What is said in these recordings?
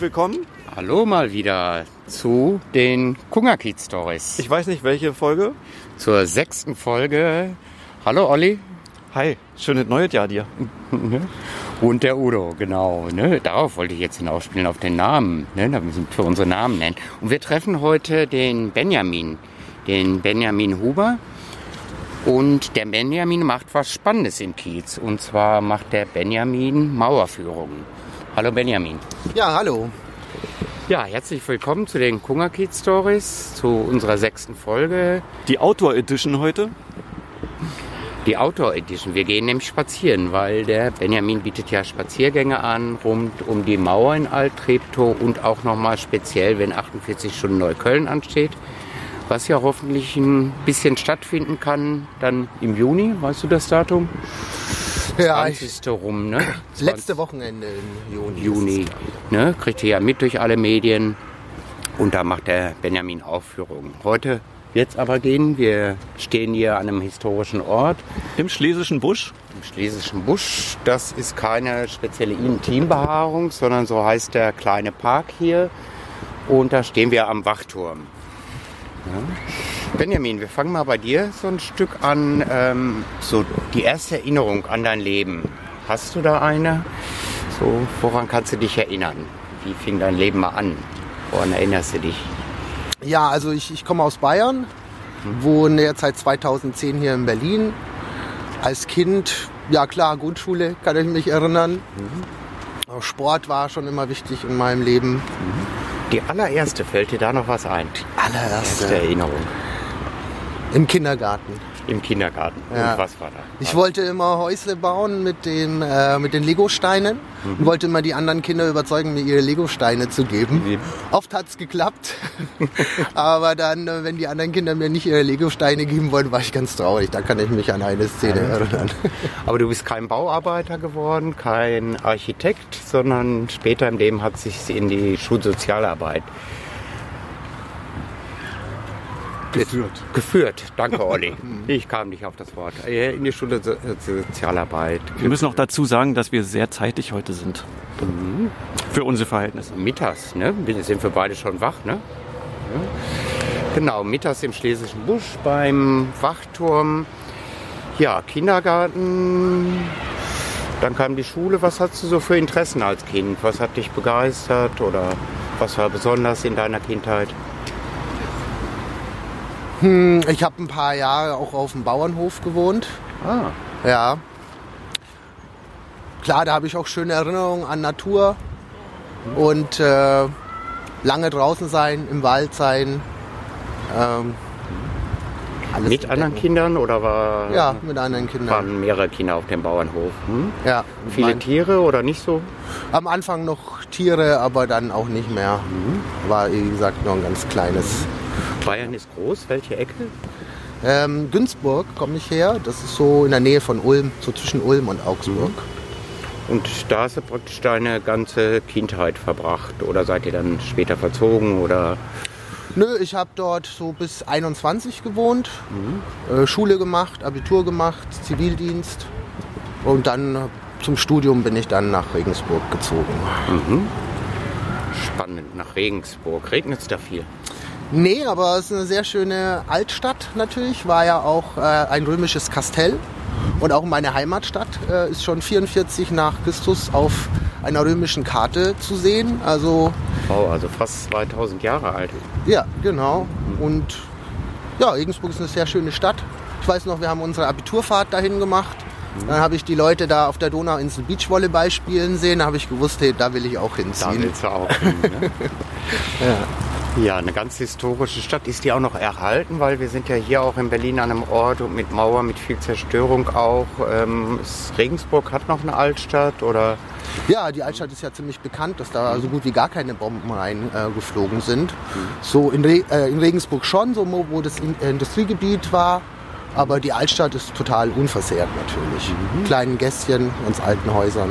herzlich willkommen. Hallo mal wieder zu den Kungerkiez Stories. Ich weiß nicht, welche Folge. Zur sechsten Folge. Hallo Olli. Hi, schönes neues Jahr dir. Und der Udo, genau. Ne? Darauf wollte ich jetzt hinausspielen, auf den Namen. Ne? Da müssen wir unsere Namen nennen. Und wir treffen heute den Benjamin, den Benjamin Huber. Und der Benjamin macht was Spannendes in Kiez. Und zwar macht der Benjamin Mauerführungen. Hallo Benjamin. Ja, hallo. Ja, herzlich willkommen zu den Kungerkiez Stories, zu unserer sechsten Folge. Die Outdoor Edition heute. Die Outdoor Edition. Wir gehen nämlich spazieren, weil der Benjamin bietet ja Spaziergänge an rund um die Mauer in Alt-Treptow und auch nochmal speziell, wenn 48 Stunden Neukölln ansteht, was ja hoffentlich ein bisschen stattfinden kann, dann im Juni, weißt du das Datum? Ja, ich, 20. rum, ne? letzte Wochenende im Juni. Juni, ne? Kriegt ihr ja mit durch alle Medien und da macht der Benjamin Aufführungen. Heute wird's aber gehen. Wir stehen hier an einem historischen Ort Im Schlesischen Busch. im Schlesischen Busch. Das ist keine spezielle Intimbehaarung, sondern so heißt der kleine Park hier. Und da stehen wir am Wachturm. Ja. Benjamin, wir fangen mal bei dir so ein Stück an. Ähm, so die erste Erinnerung an dein Leben. Hast du da eine? So, woran kannst du dich erinnern? Wie fing dein Leben mal an? Woran erinnerst du dich? Ja, also ich, ich komme aus Bayern, wohne jetzt seit 2010 hier in Berlin. Als Kind, ja klar, Grundschule kann ich mich erinnern. Auch Sport war schon immer wichtig in meinem Leben. Die allererste, fällt dir da noch was ein? Erste Allererste. Erinnerung Im Kindergarten. Im Kindergarten. Ja. Und was war da? Ich wollte immer Häusle bauen mit, dem, äh, mit den Lego-Steinen und wollte immer die anderen Kinder überzeugen, mir ihre Lego-Steine zu geben. Wie? Oft hat's geklappt, aber dann, äh, wenn die anderen Kinder mir nicht ihre Lego-Steine geben wollten, war ich ganz traurig. Da kann ich mich an eine Szene erinnern. Aber du bist kein Bauarbeiter geworden, kein Architekt, sondern später im Leben hat sich in die Schulsozialarbeit Geführt. geführt. Danke, Olli. Ich kam nicht auf das Wort. Äh, In die Schulsozialarbeit. Wir müssen auch dazu sagen, dass wir sehr zeitig heute sind. Für unsere Verhältnisse. Mittags, ne? Sind wir beide schon wach, ne? Ja. Genau, mittags im Schlesischen Busch beim Wachturm. Ja, Kindergarten. Dann kam die Schule. Was hast du so für Interessen als Kind? Was hat dich begeistert oder was war besonders in deiner Kindheit? Ich habe ein paar Jahre auch auf dem Bauernhof gewohnt. Ah, Ja. Klar, da habe ich auch schöne Erinnerungen an Natur und äh, lange draußen sein, im Wald sein. Ähm, alles mit entdecken. anderen Kindern oder war, Ja, mit anderen Kindern. waren mehrere Kinder auf dem Bauernhof? Hm? Ja, Viele mein, Tiere oder nicht so? am Anfang noch Tiere, aber dann auch nicht mehr. War, wie gesagt, nur ein ganz kleines. Bayern ist groß. Welche Ecke? Ähm, Günzburg komme ich her. Das ist so in der Nähe von Ulm, so zwischen Ulm und Augsburg. Und da hast du praktisch deine ganze Kindheit verbracht oder seid ihr dann später verzogen oder Nö, ich habe dort so bis 21 gewohnt, äh, Schule gemacht, Abitur gemacht, Zivildienst und dann zum Studium bin ich dann nach Regensburg gezogen. spannend nach Regensburg? Regnet es da viel? Nee, aber es ist eine sehr schöne Altstadt natürlich, war ja auch äh, ein römisches Kastell und auch meine Heimatstadt äh, ist schon 44 nach Christus auf einer römischen Karte zu sehen. Also Wow, also fast 2000 Jahre alt. Ja, genau. Und ja, Regensburg ist eine sehr schöne Stadt. Ich weiß noch, wir haben unsere Abiturfahrt dahin gemacht. Dann habe ich die Leute da auf der Donauinsel Beachvolleyball spielen sehen. Da habe ich gewusst, hey, da will ich auch Da hinziehen. willst du auch hin, ne? Ja, eine ganz historische Stadt. Ist die auch noch erhalten? Weil wir sind ja hier auch in Berlin an einem Ort und mit Mauer, mit viel Zerstörung auch. Ähm, Regensburg hat noch eine Altstadt oder? Ja, die Altstadt ist ja ziemlich bekannt, dass da so gut wie gar keine Bomben reingeflogen äh, sind. So in, Re äh, in Regensburg schon, so wo das In äh, Industriegebiet war. Aber die Altstadt ist total unversehrt natürlich. Kleinen Gässchen, ganz alten Häusern.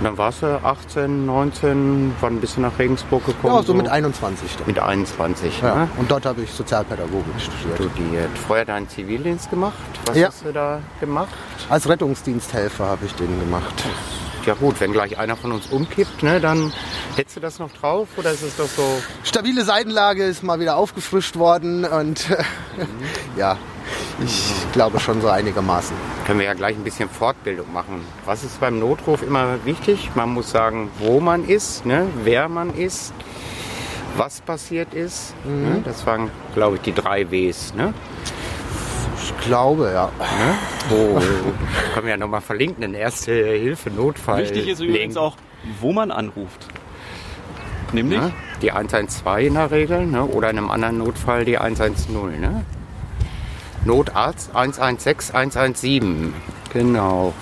Und dann warst du 18, 19, wann bist du nach Regensburg gekommen? Ja, so mit 21 dann. Mit 21, Ja. ne? Und dort habe ich Sozialpädagogik studiert. Studiert. Vorher deinen Zivildienst gemacht? Was Ja. hast du da gemacht? Als Rettungsdiensthelfer habe ich den gemacht. Ja gut, wenn gleich einer von uns umkippt, ne, dann Hättest du das noch drauf oder ist es doch so? Stabile Seitenlage ist mal wieder aufgefrischt worden und ja, ich glaube schon so einigermaßen. Können wir ja gleich ein bisschen Fortbildung machen. Was ist beim Notruf immer wichtig? Man muss sagen, wo man ist, ne? wer man ist, was passiert ist. Ne? Das waren, glaube ich, die drei Ws. Ne? Ich glaube, ja. Ne? Oh, können wir ja nochmal verlinken, in Erste Hilfe, Notfall. Wichtig ist übrigens Link. auch, wo man anruft. Nämlich, Ne? Die 112 in der Regel ne? oder in einem anderen Notfall die 110. Ne? Notarzt 116, 117. Genau.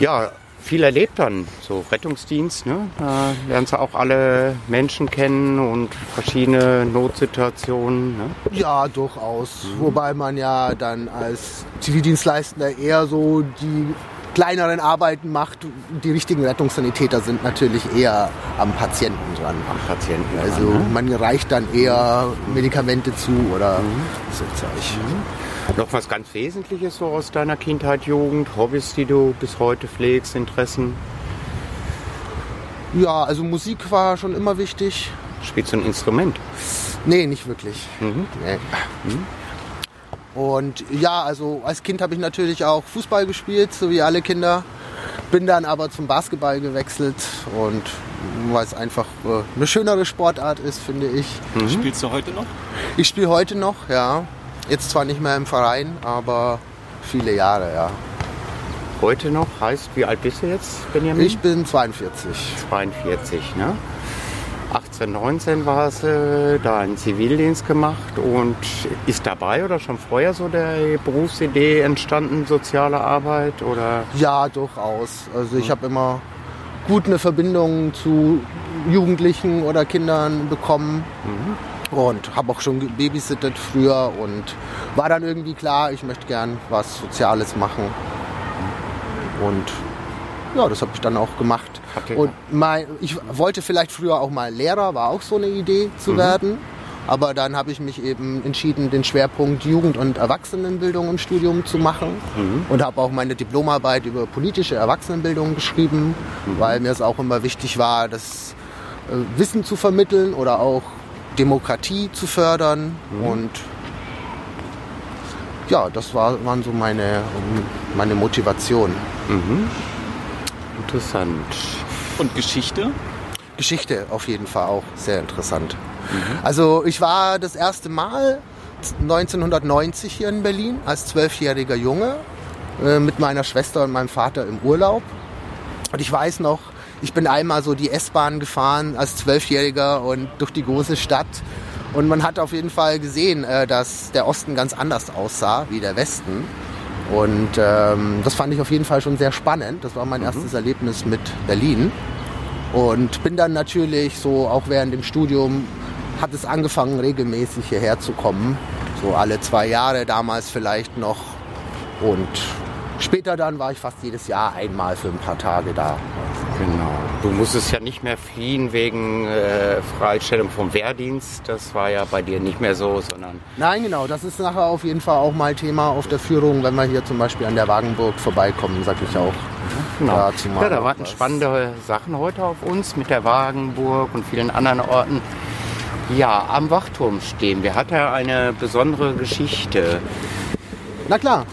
Ja, viel erlebt dann, so Rettungsdienst. Ne? Da lernst du auch alle Menschen kennen und verschiedene Notsituationen. Ne? Ja, durchaus. Wobei man ja dann als Zivildienstleistender eher so die kleineren Arbeiten macht. Die richtigen Rettungssanitäter sind natürlich eher am Patienten dran. Am Patienten. Also dran, ne? man reicht dann eher Medikamente zu oder so Zeug. Noch was ganz Wesentliches so aus deiner Kindheit, Jugend, Hobbys, die du bis heute pflegst, Interessen? Ja, also Musik war schon immer wichtig. Spielst du ein Instrument? Nee, nicht wirklich. Nee. Und ja, also als Kind habe ich natürlich auch Fußball gespielt, so wie alle Kinder. Bin dann aber zum Basketball gewechselt und weil es einfach äh, eine schönere Sportart ist, finde ich. spielst du heute noch? Ich spiele heute noch, ja. Jetzt zwar nicht mehr im Verein, aber viele Jahre, ja. Heute noch heißt, wie alt bist du jetzt, Benjamin? Ich bin 42. 42, ne? 18, 19 war es, äh, da einen Zivildienst gemacht und ist dabei oder schon vorher so der Berufsidee entstanden, soziale Arbeit oder? Ja, durchaus. Also ich habe immer gut eine Verbindung zu Jugendlichen oder Kindern bekommen und habe auch schon babysittet früher und war dann irgendwie klar, ich möchte gern was Soziales machen. Und ja, das habe ich dann auch gemacht. Ihr- Und mein, ich wollte vielleicht früher auch mal Lehrer, war auch so eine Idee zu werden. Aber dann habe ich mich eben entschieden, den Schwerpunkt Jugend- und Erwachsenenbildung im Studium zu machen und habe auch meine Diplomarbeit über politische Erwachsenenbildung geschrieben, weil mir es auch immer wichtig war, das äh, Wissen zu vermitteln oder auch Demokratie zu fördern. Und ja, das war, waren so meine, meine Motivation. Interessant. Und Geschichte? Geschichte auf jeden Fall auch sehr interessant. Also ich war das erste Mal 1990 hier in Berlin als zwölfjähriger Junge äh, mit meiner Schwester und meinem Vater im Urlaub. Und ich weiß noch, ich bin einmal so die S-Bahn gefahren als Zwölfjähriger und durch die große Stadt. Und man hat auf jeden Fall gesehen, äh, dass der Osten ganz anders aussah wie der Westen. Und ähm, das fand ich auf jeden Fall schon sehr spannend. Das war mein erstes Erlebnis mit Berlin. Und bin dann natürlich so, auch während dem Studium, hat es angefangen, regelmäßig hierher zu kommen. So alle zwei Jahre damals vielleicht noch. Und später dann war ich fast jedes Jahr einmal für ein paar Tage da. Genau. Du musstest ja nicht mehr fliehen wegen äh, Freistellung vom Wehrdienst. Das war ja bei dir nicht mehr so, sondern Nein, genau, das ist nachher auf jeden Fall auch mal Thema auf der Führung, wenn wir hier zum Beispiel an der Wagenburg vorbeikommen, sag ich auch. dazu mal Ja, da warten was. spannende Sachen heute auf uns mit der Wagenburg und vielen anderen Orten. Ja, am Wachturm stehen wir. Hat er eine besondere Geschichte? Na klar,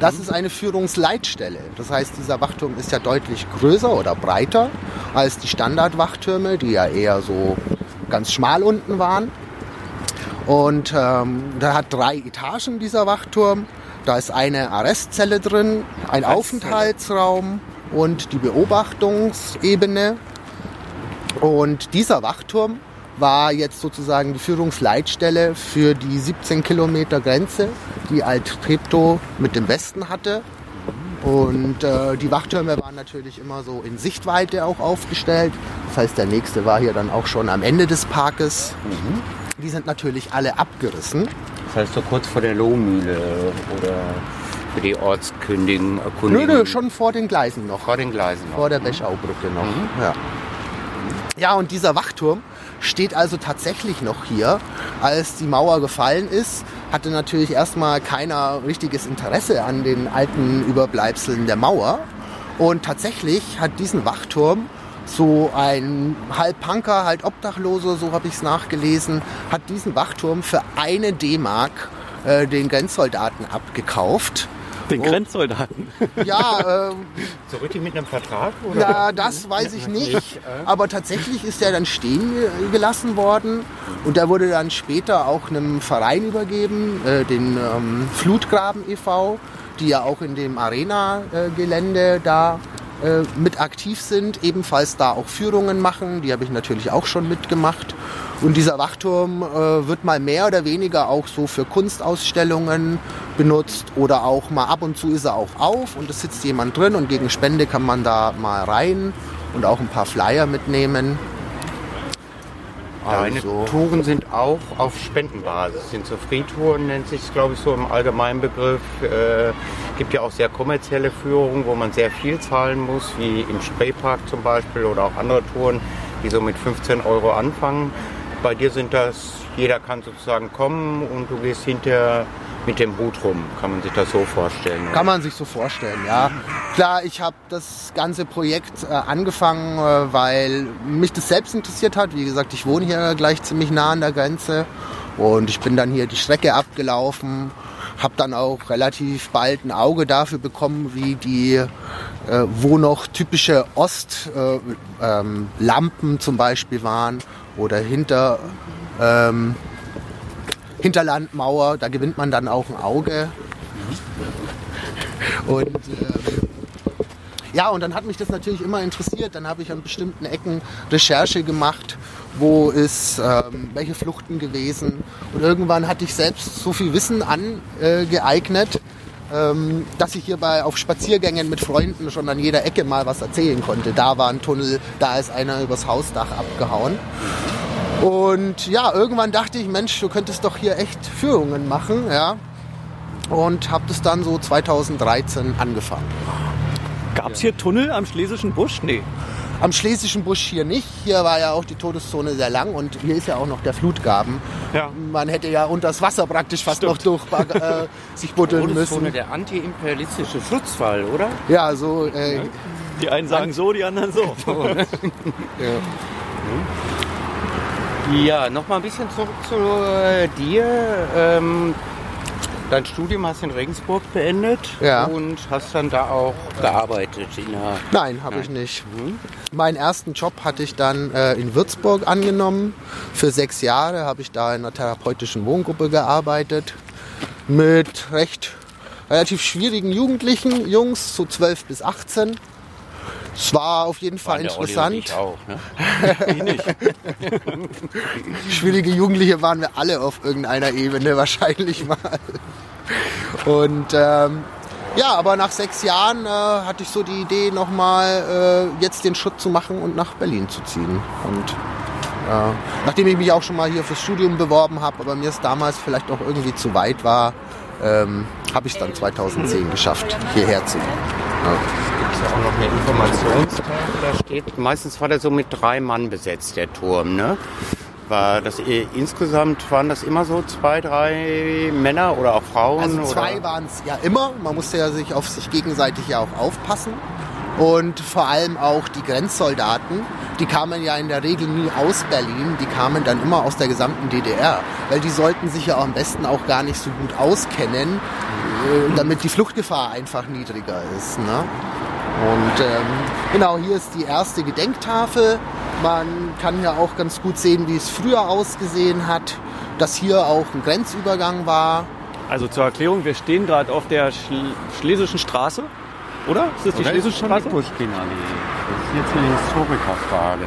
das ist eine Führungsleitstelle. Das heißt, dieser Wachturm ist ja deutlich größer oder breiter als die Standardwachtürme, die ja eher so ganz schmal unten waren. Und ähm, da hat drei Etagen dieser Wachturm. Da ist eine Arrestzelle drin, ein Arrestzelle. Aufenthaltsraum und die Beobachtungsebene. Und dieser Wachturm war jetzt sozusagen die Führungsleitstelle für die 17 Kilometer Grenze, die Alt-Treptow mit dem Westen hatte. Und äh, die Wachtürme waren natürlich immer so in Sichtweite auch aufgestellt. Das heißt, der nächste war hier dann auch schon am Ende des Parkes. Die sind natürlich alle abgerissen. Das heißt so kurz vor der Lohmühle oder für die Ortskündigen. Nö, Erkundigen. nö, schon vor den Gleisen noch. vor den Gleisen. noch. Vor der Bechaubrücke noch. Ja. ja, und dieser Wachturm steht also tatsächlich noch hier. Als die Mauer gefallen ist, hatte natürlich erstmal keiner richtiges Interesse an den alten Überbleibseln der Mauer. Und tatsächlich hat diesen Wachturm so ein halb Punker, halb Obdachloser, so habe ich es nachgelesen, hat diesen Wachturm für eine D-Mark äh, den Grenzsoldaten abgekauft. Den Oh. Grenzsoldaten. Ja, ähm, So richtig mit einem Vertrag? Oder? ja, das weiß ich nicht. Aber tatsächlich ist er dann stehen ge- gelassen worden und der wurde dann später auch einem Verein übergeben, äh, den ähm, Flutgraben e.V., die ja auch in dem Arena-Gelände da äh, mit aktiv sind, ebenfalls da auch Führungen machen. Die habe ich natürlich auch schon mitgemacht. Und dieser Wachturm äh, wird mal mehr oder weniger auch so für Kunstausstellungen benutzt oder auch mal ab und zu ist er auch auf und es sitzt jemand drin und gegen Spende kann man da mal rein und auch ein paar Flyer mitnehmen. Deine Also, Touren sind auch auf Spendenbasis. Sind so Freetouren, nennt sich es, glaube ich, so im allgemeinen Begriff. Äh, gibt ja auch sehr kommerzielle Führungen, wo man sehr viel zahlen muss, wie im Spreepark zum Beispiel oder auch andere Touren, die so mit 15 Euro anfangen. Bei dir sind das, jeder kann sozusagen kommen und du gehst hinterher mit dem Hut rum. Kann man sich das so vorstellen? oder? Kann man sich so vorstellen, ja. Klar, ich habe das ganze Projekt äh, angefangen, äh, weil mich das selbst interessiert hat. Wie gesagt, ich wohne hier gleich ziemlich nah an der Grenze und ich bin dann hier die Strecke abgelaufen, habe dann auch relativ bald ein Auge dafür bekommen, wie die, äh, wo noch typische Ostlampen äh, ähm, zum Beispiel waren oder hinter ähm, Hinterlandmauer, da gewinnt man dann auch ein Auge. Und ähm, ja, und dann hat mich das natürlich immer interessiert. Dann habe ich an bestimmten Ecken Recherche gemacht, wo ist ähm, welche Fluchten gewesen. Und irgendwann hatte ich selbst so viel Wissen angeeignet, ähm, dass ich hierbei auf Spaziergängen mit Freunden schon an jeder Ecke mal was erzählen konnte. Da war ein Tunnel, da ist einer übers Hausdach abgehauen. Und ja, irgendwann dachte ich, Mensch, du könntest doch hier echt Führungen machen, ja. Und habe das dann so 2013 angefangen. Gab es hier Tunnel am Schlesischen Busch? Nee. Am Schlesischen Busch hier nicht. Hier war ja auch die Todeszone sehr lang und hier ist ja auch noch der Flutgraben. Ja. Man hätte ja unter das Wasser praktisch fast noch durch äh, sich buddeln Todeszone, müssen. der antiimperialistische Schutzwall, oder? Ja, so. Äh, Die einen sagen so, die anderen so. ja. Ja, noch mal ein bisschen zurück zu äh, dir. Ähm, dein Studium hast du in Regensburg beendet Ja. und hast dann da auch gearbeitet Nein, habe ich nicht. Meinen ersten Job hatte ich dann äh, in Würzburg angenommen. Für sechs Jahre habe ich da in einer therapeutischen Wohngruppe gearbeitet. Mit recht relativ schwierigen Jugendlichen, Jungs, so 12 bis 18. Es war auf jeden Fall interessant. ich auch. Ne? Schwierige Jugendliche waren wir alle auf irgendeiner Ebene wahrscheinlich mal. Und ähm, ja, aber nach sechs Jahren äh, hatte ich so die Idee, nochmal äh, jetzt den Schritt zu machen und nach Berlin zu ziehen. Und äh, nachdem ich mich auch schon mal hier fürs Studium beworben habe, aber mir es damals vielleicht auch irgendwie zu weit war, ähm, habe ich es dann 2010 geschafft, hierher zu gehen. Ja auch noch eine Informationstafel, da steht, meistens war der so mit drei Mann besetzt, der Turm. Ne? War das eh- insgesamt waren das immer so zwei, drei Männer oder auch Frauen? Also zwei waren es ja immer. Man musste ja sich auf sich gegenseitig ja auch aufpassen. Und vor allem auch die Grenzsoldaten, die kamen ja in der Regel nie aus Berlin, die kamen dann immer aus der gesamten DDR. Weil die sollten sich ja am besten auch gar nicht so gut auskennen, äh, damit die Fluchtgefahr einfach niedriger ist. Ne? Und ähm, genau, hier ist die erste Gedenktafel. Man kann ja auch ganz gut sehen, wie es früher ausgesehen hat, dass hier auch ein Grenzübergang war. Also zur Erklärung, wir stehen gerade auf der Schl Schlesischen Straße. Oder? Ist das die Oder Schlesische Straße? die Pushkin-Allee? Das ist jetzt eine Historikerfrage.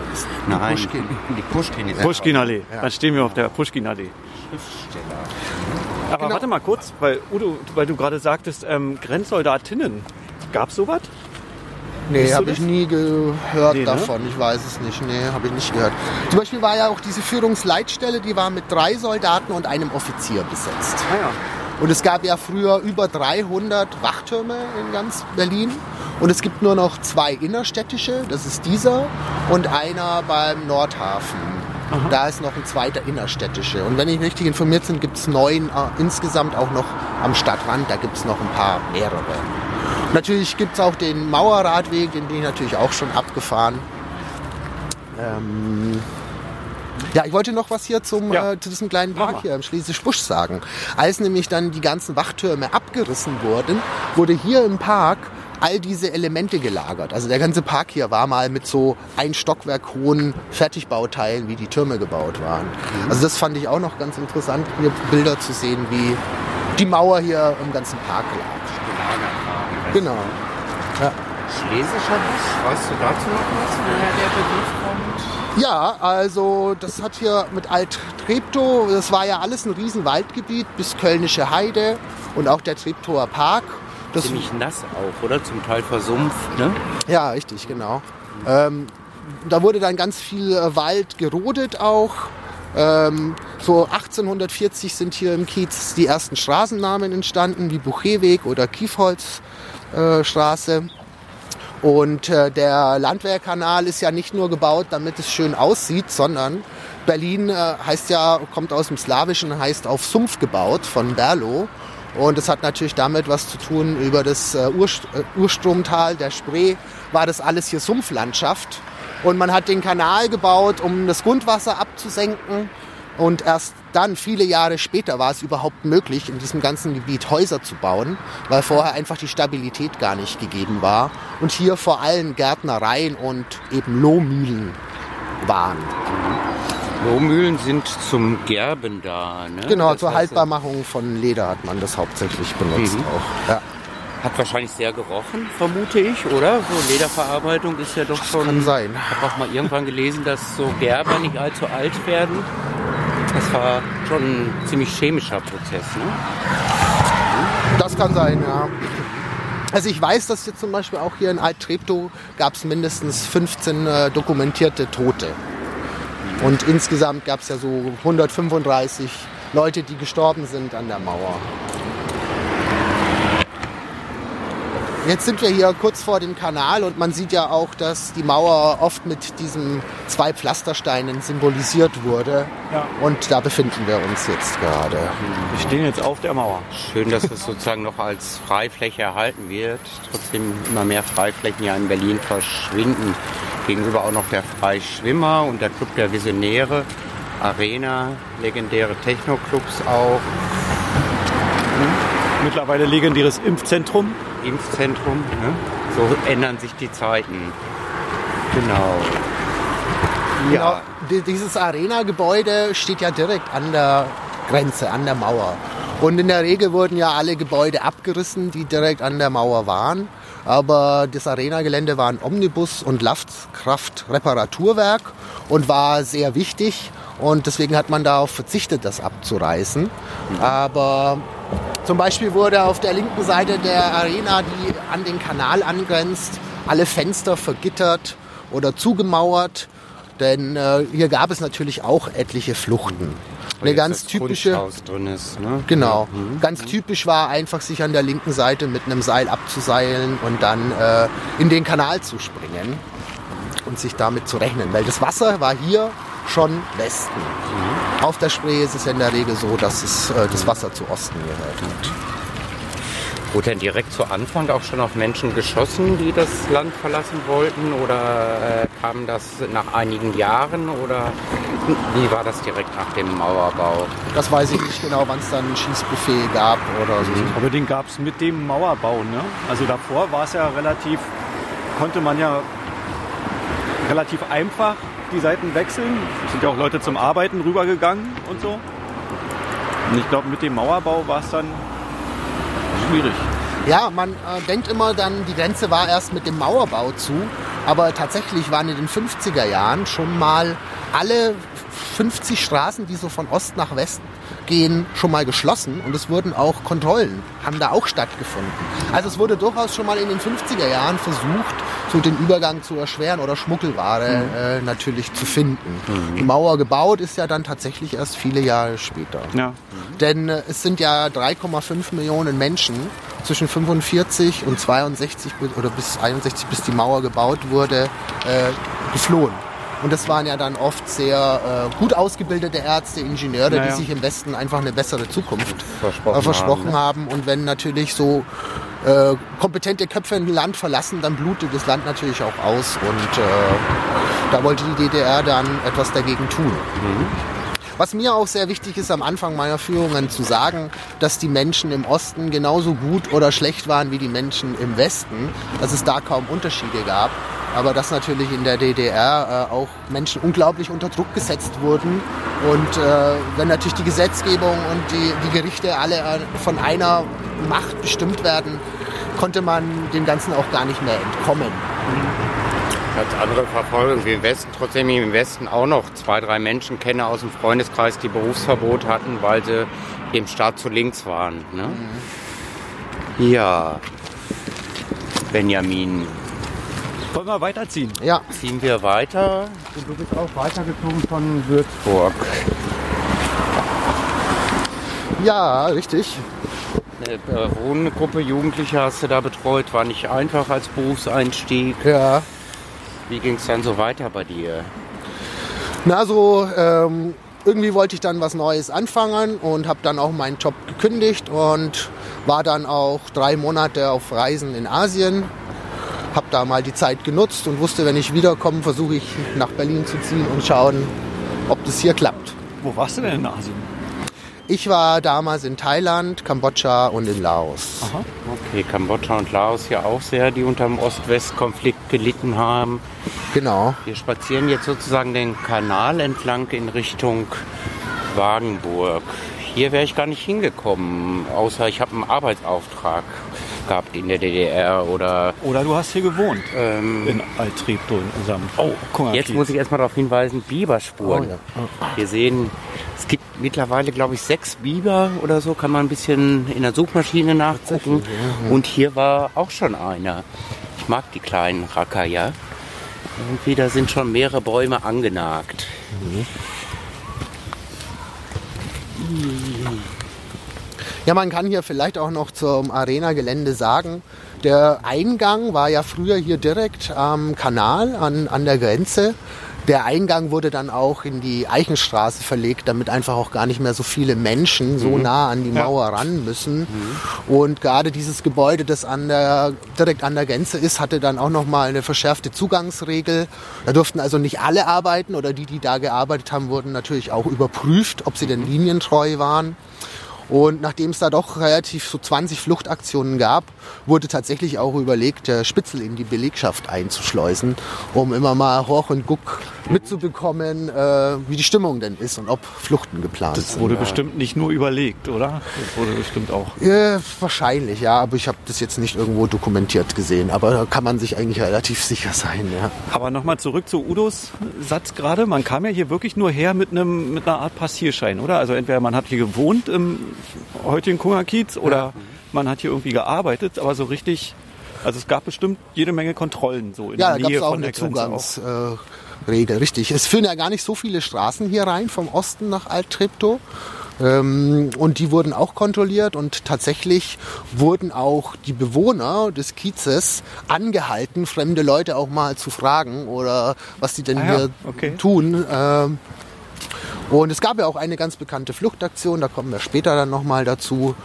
Nein, Pushkin. die Pushkin-Allee. Ja. Dann stehen wir auf der Pushkin-Allee. Schriftsteller. Aber Genau. warte mal kurz, weil Udo, weil du gerade sagtest, ähm, Grenzsoldatinnen. Gab es sowas? Nee, habe ich nie gehört Nee, ne? davon. Ich weiß es nicht. Nee, habe ich nicht gehört. Zum Beispiel war ja auch diese Führungsleitstelle, die war mit drei Soldaten und einem Offizier besetzt. Ah ja. Und es gab ja früher über 300 Wachtürme in ganz Berlin. Und es gibt nur noch zwei innerstädtische, das ist dieser, und einer beim Nordhafen. Da ist noch ein zweiter innerstädtische. Und wenn ich richtig informiert bin, gibt es neun äh, insgesamt auch noch am Stadtrand. Da gibt es noch ein paar mehrere. Natürlich gibt es auch den Mauerradweg, den bin ich natürlich auch schon abgefahren. Ähm, ja, ich wollte noch was hier zum, Ja. äh, zu diesem kleinen Park hier im Schlesisch-Busch sagen. Als nämlich dann die ganzen Wachtürme abgerissen wurden, wurde hier im Park all diese Elemente gelagert. Also der ganze Park hier war mal mit so ein Stockwerk hohen Fertigbauteilen, wie die Türme gebaut waren. Also das fand ich auch noch ganz interessant, hier Bilder zu sehen, wie die Mauer hier im ganzen Park lag. Genau. Ja. Schlesischer Busch, weißt du dazu noch was, woher der Begriff kommt? Ja, also das hat hier mit Alt-Treptow, das war ja alles ein riesen Waldgebiet bis Kölnische Heide und auch der Treptower Park. Das, Ziemlich nass auch, oder? Zum Teil versumpft, ne? ja, richtig, genau. Ähm, da wurde dann ganz viel äh, Wald gerodet auch. Ähm, so 1840 sind hier im Kiez die ersten Straßennamen entstanden, wie Bucheweg oder Kiefholzstraße. Straße. Und äh, der Landwehrkanal ist ja nicht nur gebaut, damit es schön aussieht, sondern Berlin äh, heißt ja, kommt aus dem Slawischen, heißt auf Sumpf gebaut von Berlo. Und es hat natürlich damit was zu tun über das äh, Urst äh, Urstromtal der Spree, war das alles hier Sumpflandschaft. Und man hat den Kanal gebaut, um das Grundwasser abzusenken. Und erst dann, viele Jahre später, war es überhaupt möglich, in diesem ganzen Gebiet Häuser zu bauen, weil vorher einfach die Stabilität gar nicht gegeben war. Und hier vor allem Gärtnereien und eben Lohmühlen waren. Lohmühlen sind zum Gerben da, ne? Genau, Das zur Haltbarmachung von Leder hat man das hauptsächlich benutzt Mhm. auch. Ja, Hat wahrscheinlich sehr gerochen, vermute ich, oder? So Lederverarbeitung ist ja doch schon... kann sein. Ich habe auch mal irgendwann gelesen, dass so Gerber nicht allzu alt werden. Das war schon ein ziemlich chemischer Prozess, ne? Das kann sein, ja. Also ich weiß, dass jetzt zum Beispiel auch hier in Alt-Treptow gab es mindestens 15 äh, dokumentierte Tote. Und insgesamt gab es ja so 135 Leute, die gestorben sind an der Mauer. Jetzt sind wir hier kurz vor dem Kanal und man sieht ja auch, dass die Mauer oft mit diesen zwei Pflastersteinen symbolisiert wurde. Ja. Und da befinden wir uns jetzt gerade. Wir stehen jetzt auf der Mauer. Schön, dass es sozusagen noch als Freifläche erhalten wird. Trotzdem immer mehr Freiflächen ja in Berlin verschwinden. Gegenüber auch noch der Freischwimmer und der Club der Visionäre. Arena, legendäre Techno-Clubs auch. Mittlerweile legendäres Impfzentrum. Impfzentrum. Ne? So ändern sich die Zeiten. Genau. Genau, di- dieses Arena-Gebäude steht ja direkt an der Grenze, an der Mauer. Und in der Regel wurden ja alle Gebäude abgerissen, die direkt an der Mauer waren. Aber das Arena-Gelände war ein Omnibus- und Kraft-Reparaturwerk und war sehr wichtig. Und deswegen hat man darauf verzichtet, das abzureißen. Aber zum Beispiel wurde auf der linken Seite der Arena, die an den Kanal angrenzt, alle Fenster vergittert oder zugemauert. Denn äh, hier gab es natürlich auch etliche Fluchten. Weil Eine ganz typische, drin ist. Ne? genau, ganz typisch war einfach sich an der linken Seite mit einem Seil abzuseilen und dann äh, in den Kanal zu springen und sich damit zu rechnen. Weil das Wasser war hier schon Westen. Auf der Spree ist es ja in der Regel so, dass es, äh, das Wasser zu Osten gehört. Wurde denn direkt zu Anfang auch schon auf Menschen geschossen, die das Land verlassen wollten? Oder äh, kam das nach einigen Jahren? Oder wie war das direkt nach dem Mauerbau? Das weiß ich nicht genau, wann es dann ein Schießbuffet gab oder so. Aber den gab es mit dem Mauerbau. Ne? Also davor war es ja relativ, konnte man ja relativ einfach die Seiten wechseln. Es sind ja auch Leute zum Arbeiten rübergegangen und so. Und ich glaube, mit dem Mauerbau war es dann schwierig. Ja, man äh, denkt immer dann, die Grenze war erst mit dem Mauerbau zu. Aber tatsächlich waren in den 50er Jahren schon mal alle 50 Straßen, die so von Ost nach West gehen, schon mal geschlossen. Und es wurden auch Kontrollen, haben da auch stattgefunden. Also es wurde durchaus schon mal in den 50er Jahren versucht, so den Übergang zu erschweren oder Schmuggelware äh, natürlich zu finden. Die Mauer gebaut ist ja dann tatsächlich erst viele Jahre später. Ja. Denn äh, es sind ja 3,5 Millionen Menschen zwischen 45 und 62 bi- oder bis 61, bis die Mauer gebaut wurde, äh, geflohen. Und das waren ja dann oft sehr äh, gut ausgebildete Ärzte, Ingenieure, Naja. die sich im Westen einfach eine bessere Zukunft Versprochen äh, versprochen haben, haben. Und wenn natürlich so äh, kompetente Köpfe ein Land verlassen, dann blutet das Land natürlich auch aus. Und äh, da wollte die DDR dann etwas dagegen tun. Was mir auch sehr wichtig ist, am Anfang meiner Führungen zu sagen, dass die Menschen im Osten genauso gut oder schlecht waren wie die Menschen im Westen, dass es da kaum Unterschiede gab, aber dass natürlich in der DDR äh, auch Menschen unglaublich unter Druck gesetzt wurden und äh, wenn natürlich die Gesetzgebung und die, die Gerichte alle äh, von einer Macht bestimmt werden, konnte man dem Ganzen auch gar nicht mehr entkommen. Als andere Verfolgung wie im Westen, trotzdem ich im Westen auch noch zwei, drei Menschen kenne aus dem Freundeskreis, die Berufsverbot hatten, weil sie dem Staat zu links waren. Ne? Ja, Benjamin, Wollen wir weiterziehen? Ja, ziehen wir weiter. Und du bist auch weitergezogen von Würzburg. ja, richtig. Eine Wohngruppe Jugendliche hast du da betreut, war nicht einfach als Berufseinstieg. Ja. Wie ging es dann so weiter bei dir? Na, so ähm, irgendwie wollte ich dann was Neues anfangen und habe dann auch meinen Job gekündigt und war dann auch drei Monate auf Reisen in Asien. Habe da mal die Zeit genutzt und wusste, wenn ich wiederkomme, versuche ich nach Berlin zu ziehen und schauen, ob das hier klappt. Wo warst du denn in Asien? Ich war damals in Thailand, Kambodscha und in Laos. Aha. Okay, Kambodscha und Laos ja auch sehr, die unter dem Ost-West-Konflikt gelitten haben. Genau. Wir spazieren jetzt sozusagen den Kanal entlang in Richtung Wagenburg. Hier wäre ich gar nicht hingekommen, außer ich habe einen Arbeitsauftrag gehabt in der DDR oder Oder du hast hier gewohnt. ähm, In in unserem Oh, Kungerkiez. jetzt muss ich erstmal darauf hinweisen, Biberspuren. Oh, Wir sehen, es gibt mittlerweile, glaube ich, sechs Biber oder so, kann man ein bisschen in der Suchmaschine nachgucken. Und hier war auch schon einer. Ich mag die kleinen Racker, ja. Irgendwie, da sind schon mehrere Bäume angenagt. Ja, man kann hier vielleicht auch noch zum Arena-Gelände sagen, der Eingang war ja früher hier direkt am Kanal an, an der Grenze. Der Eingang wurde dann auch in die Eichenstraße verlegt, damit einfach auch gar nicht mehr so viele Menschen so nah an die Mauer ran müssen. Und gerade dieses Gebäude, das an der, direkt an der Grenze ist, hatte dann auch nochmal eine verschärfte Zugangsregel. Da durften also nicht alle arbeiten oder die, die da gearbeitet haben, wurden natürlich auch überprüft, ob sie denn linientreu waren. Und nachdem es da doch relativ so 20 Fluchtaktionen gab, wurde tatsächlich auch überlegt, der Spitzel in die Belegschaft einzuschleusen, um immer mal Hoch und Guck mitzubekommen, äh, wie die Stimmung denn ist und ob Fluchten geplant Das sind. wurde bestimmt nicht nur überlegt, oder? Das wurde bestimmt auch. Äh, wahrscheinlich, ja, aber ich habe das jetzt nicht irgendwo dokumentiert gesehen. Aber da kann man sich eigentlich relativ sicher sein, ja. Aber nochmal zurück zu Udos Satz gerade. Man kam ja hier wirklich nur her mit einem mit einer Art Passierschein, oder? Also entweder man hat hier gewohnt im heutigen Kungerkiez oder man hat hier irgendwie gearbeitet, aber so richtig. Also es gab bestimmt jede Menge Kontrollen so in Ja, der Nähe es auch von der eine Grenze auch. Zugangsregel, richtig. Es führen ja gar nicht so viele Straßen hier rein vom Osten nach Alt-Treptow. Ähm, und die wurden auch kontrolliert und tatsächlich wurden auch die Bewohner des Kiezes angehalten, fremde Leute auch mal zu fragen oder was die denn Ah ja, hier okay. tun. Ähm, und es gab ja auch eine ganz bekannte Fluchtaktion, da kommen wir später dann nochmal dazu,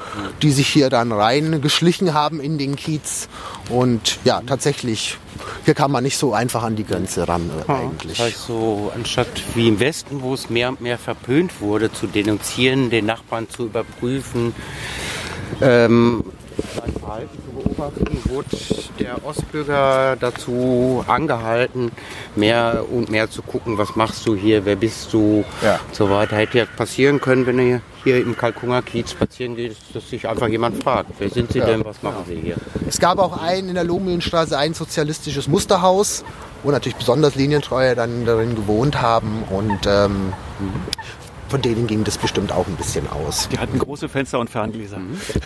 die sich hier dann reingeschlichen haben in den Kiez. Und ja, tatsächlich, hier kann man nicht so einfach an die Grenze ran äh, eigentlich. Das heißt so, anstatt wie im Westen, wo es mehr und mehr verpönt wurde, zu denunzieren, den Nachbarn zu überprüfen, ähm, sein Verhalten zu beobachten, wurde der Ostbürger dazu angehalten, mehr und mehr zu gucken, was machst du hier, wer bist du, Ja. und so weiter. Hätte ja passieren können, wenn ihr hier im Kalkunger Kiez spazieren geht, dass sich einfach jemand fragt, wer sind Sie denn, was machen Sie hier? Es gab auch ein in der Lohmühlenstraße ein sozialistisches Musterhaus, wo natürlich besonders Linientreue dann darin gewohnt haben und ähm, von denen ging das bestimmt auch ein bisschen aus. Die hatten große Fenster und Ferngläser.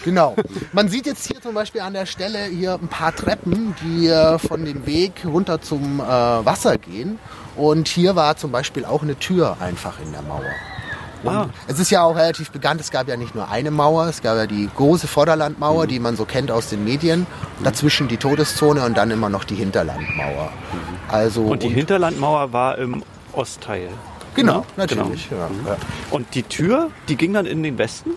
Genau. Man sieht jetzt hier zum Beispiel an der Stelle hier ein paar Treppen, die äh, von dem Weg runter zum äh, Wasser gehen. Und hier war zum Beispiel auch eine Tür einfach in der Mauer. Ah, Es ist ja auch relativ bekannt, es gab ja nicht nur eine Mauer, es gab ja die große Vorderlandmauer, die man so kennt aus den Medien, dazwischen die Todeszone und dann immer noch die Hinterlandmauer. Also und die Hinterlandmauer war im Ostteil. Genau, Ne? natürlich. Ja, ja. Und die Tür, die ging dann in den Westen?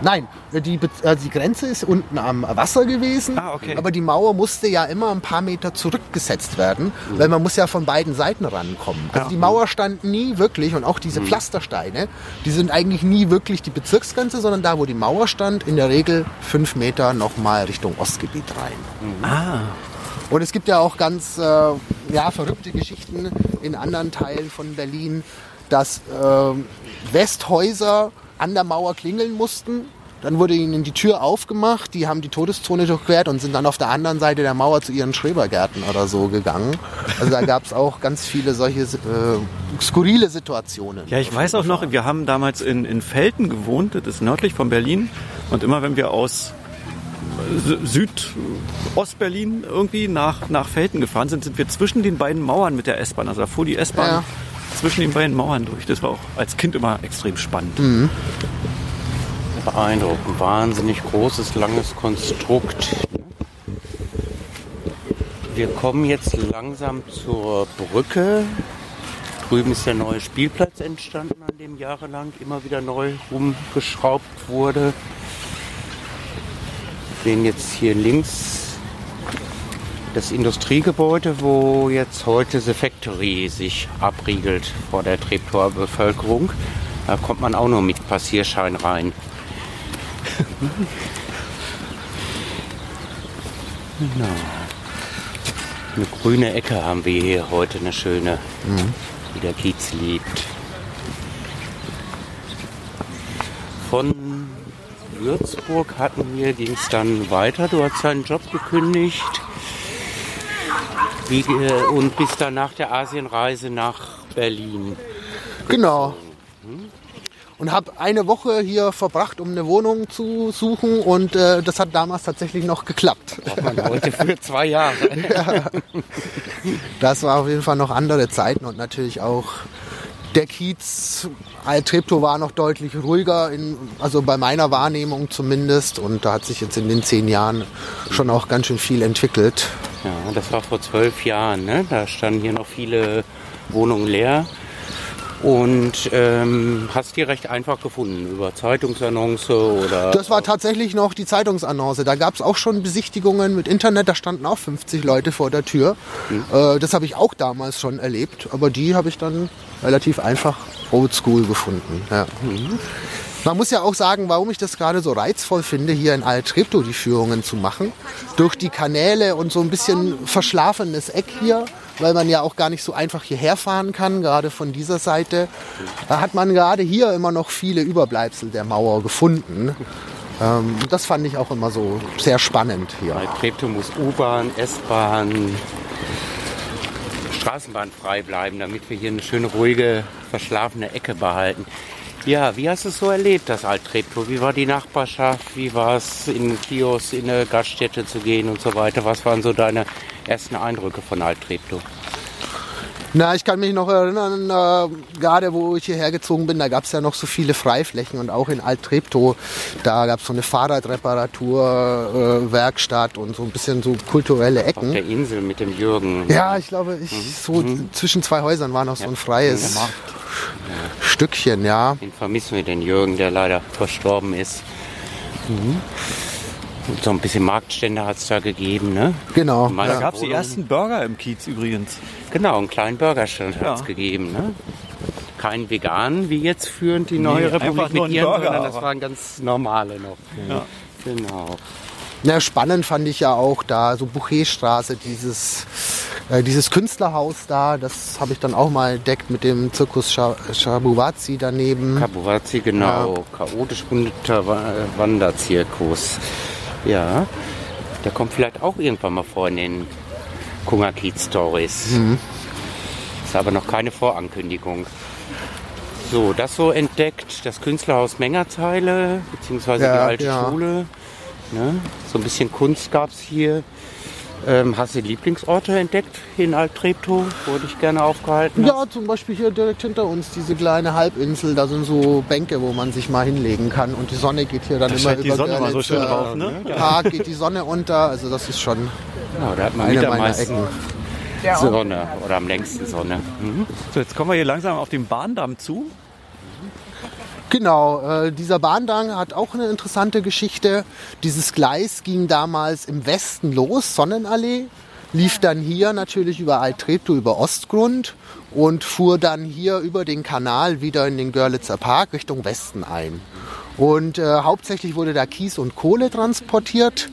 Nein, die, also die Grenze ist unten am Wasser gewesen, Ah, okay. aber die Mauer musste ja immer ein paar Meter zurückgesetzt werden, weil man muss ja von beiden Seiten rankommen. Also Ja. die Mauer stand nie wirklich und auch diese Pflastersteine, die sind eigentlich nie wirklich die Bezirksgrenze, sondern da, wo die Mauer stand, in der Regel fünf Meter nochmal Richtung Ostgebiet rein. Ah, Und es gibt ja auch ganz äh, ja, verrückte Geschichten in anderen Teilen von Berlin, dass ähm, Westhäuser an der Mauer klingeln mussten. Dann wurde ihnen die Tür aufgemacht, die haben die Todeszone durchquert und sind dann auf der anderen Seite der Mauer zu ihren Schrebergärten oder so gegangen. Also da gab es auch ganz viele solche äh, skurrile Situationen. Ja, ich weiß auch noch, wir haben damals in, in Velten gewohnt, das ist nördlich von Berlin. Und immer wenn wir aus Südostberlin irgendwie nach, nach Velten gefahren sind, sind wir zwischen den beiden Mauern mit der S-Bahn. Also da fuhr die S-Bahn Ja. zwischen den beiden Mauern durch. Das war auch als Kind immer extrem spannend. Beeindruckend. Wahnsinnig großes, langes Konstrukt. Wir kommen jetzt langsam zur Brücke. Drüben ist der neue Spielplatz entstanden, an dem jahrelang immer wieder neu rumgeschraubt wurde. Wir sehen jetzt hier links das Industriegebäude, wo jetzt heute The Factory sich abriegelt vor der Treptower Bevölkerung. Da kommt man auch nur mit Passierschein rein. Genau. Eine grüne Ecke haben wir hier heute, eine schöne, die der Kiez liebt. Von Würzburg hatten wir, ging es dann weiter. Du hast deinen Job gekündigt. Wie, äh, und bist dann nach der Asienreise nach Berlin. Genau. Und habe eine Woche hier verbracht, um eine Wohnung zu suchen und äh, das hat damals tatsächlich noch geklappt. Braucht man heute für zwei Jahre. Das war auf jeden Fall noch andere Zeiten und natürlich auch der Kiez Alt-Treptow war noch deutlich ruhiger, in, also bei meiner Wahrnehmung zumindest. Und da hat sich jetzt in den zehn Jahren schon auch ganz schön viel entwickelt. Ja, das war vor zwölf Jahren. Ne? Da standen hier noch viele Wohnungen leer. Und ähm, hast die recht einfach gefunden über Zeitungsannonce oder. Das war tatsächlich noch die Zeitungsannonce. Da gab es auch schon Besichtigungen mit Internet. Da standen auch 50 Leute vor der Tür. Äh, das habe ich auch damals schon erlebt. Aber die habe ich dann relativ einfach oldschool gefunden. Ja. Man muss ja auch sagen, warum ich das gerade so reizvoll finde, hier in Alt-Treptow die Führungen zu machen. Durch die Kanäle und so ein bisschen verschlafenes Eck hier, weil man ja auch gar nicht so einfach hierher fahren kann, gerade von dieser Seite. Da hat man gerade hier immer noch viele Überbleibsel der Mauer gefunden. Ähm, das fand ich auch immer so sehr spannend hier. Bei Treptow muss U-Bahn, S-Bahn, Straßenbahn frei bleiben, damit wir hier eine schöne, ruhige, verschlafene Ecke behalten. Ja, wie hast du es so erlebt, das Alt-Treptow? Wie war die Nachbarschaft? Wie war es, in einen Kiosk, in eine Gaststätte zu gehen und so weiter? Was waren so deine ersten Eindrücke von Alt-Treptow? Na, ich kann mich noch erinnern, äh, gerade wo ich hierher gezogen bin, da gab es ja noch so viele Freiflächen und auch in Alt-Treptow, da gab es so eine Fahrradreparatur, äh, Werkstatt und so ein bisschen so kulturelle Auf Ecken. der Insel mit dem Jürgen. Ja, ich glaube, ich, so zwischen zwei Häusern war noch so ein freies Stückchen, ja. Den vermissen wir, den Jürgen, der leider verstorben ist. Und so ein bisschen Marktstände hat es da gegeben, ne? Genau. Meine Da gab es die ersten Burger im Kiez übrigens. Genau, einen kleinen Burgerstand hat es Ja. gegeben, ne? Kein vegan, wie jetzt führend die neue Nee, einfach Republik nur mit ihren, Burger, sondern das waren ganz normale noch. Ja. Genau. Na, spannend fand ich ja auch da, so Boucherstraße, dieses, äh, dieses Künstlerhaus da, das habe ich dann auch mal entdeckt mit dem Zirkus Shabuwazi daneben. Kabuwazi, genau. Chaotisch bunter Wa- Wanderzirkus. Ja, der kommt vielleicht auch irgendwann mal vor in den Kungerkiez Stories. Ist aber noch keine Vorankündigung. So, das so entdeckt, das Künstlerhaus Mengerzeile, beziehungsweise Ja, die alte ja. Schule. Ne? So ein bisschen Kunst gab es hier. Ähm, hast du Lieblingsorte entdeckt hier in Alt-Treptow, wo dich gerne aufgehalten hast? Ja, zum Beispiel hier direkt hinter uns, diese kleine Halbinsel, da sind so Bänke, wo man sich mal hinlegen kann und die Sonne geht hier dann Da immer scheint die über Sonne mal so schön drauf, ne? Park, geht die Sonne unter, also das ist schon Genau, da hat man eine wieder meiner Ecken. Sonne oder am längsten Sonne. Mhm. So, jetzt kommen wir hier langsam auf den Bahndamm zu. Genau, äh, dieser Bahndrang hat auch eine interessante Geschichte. Dieses Gleis ging damals im Westen los, Sonnenallee, lief dann hier natürlich über Altreptow, über Ostgrund und fuhr dann hier über den Kanal wieder in den Görlitzer Park Richtung Westen ein. Und äh, hauptsächlich wurde da Kies und Kohle transportiert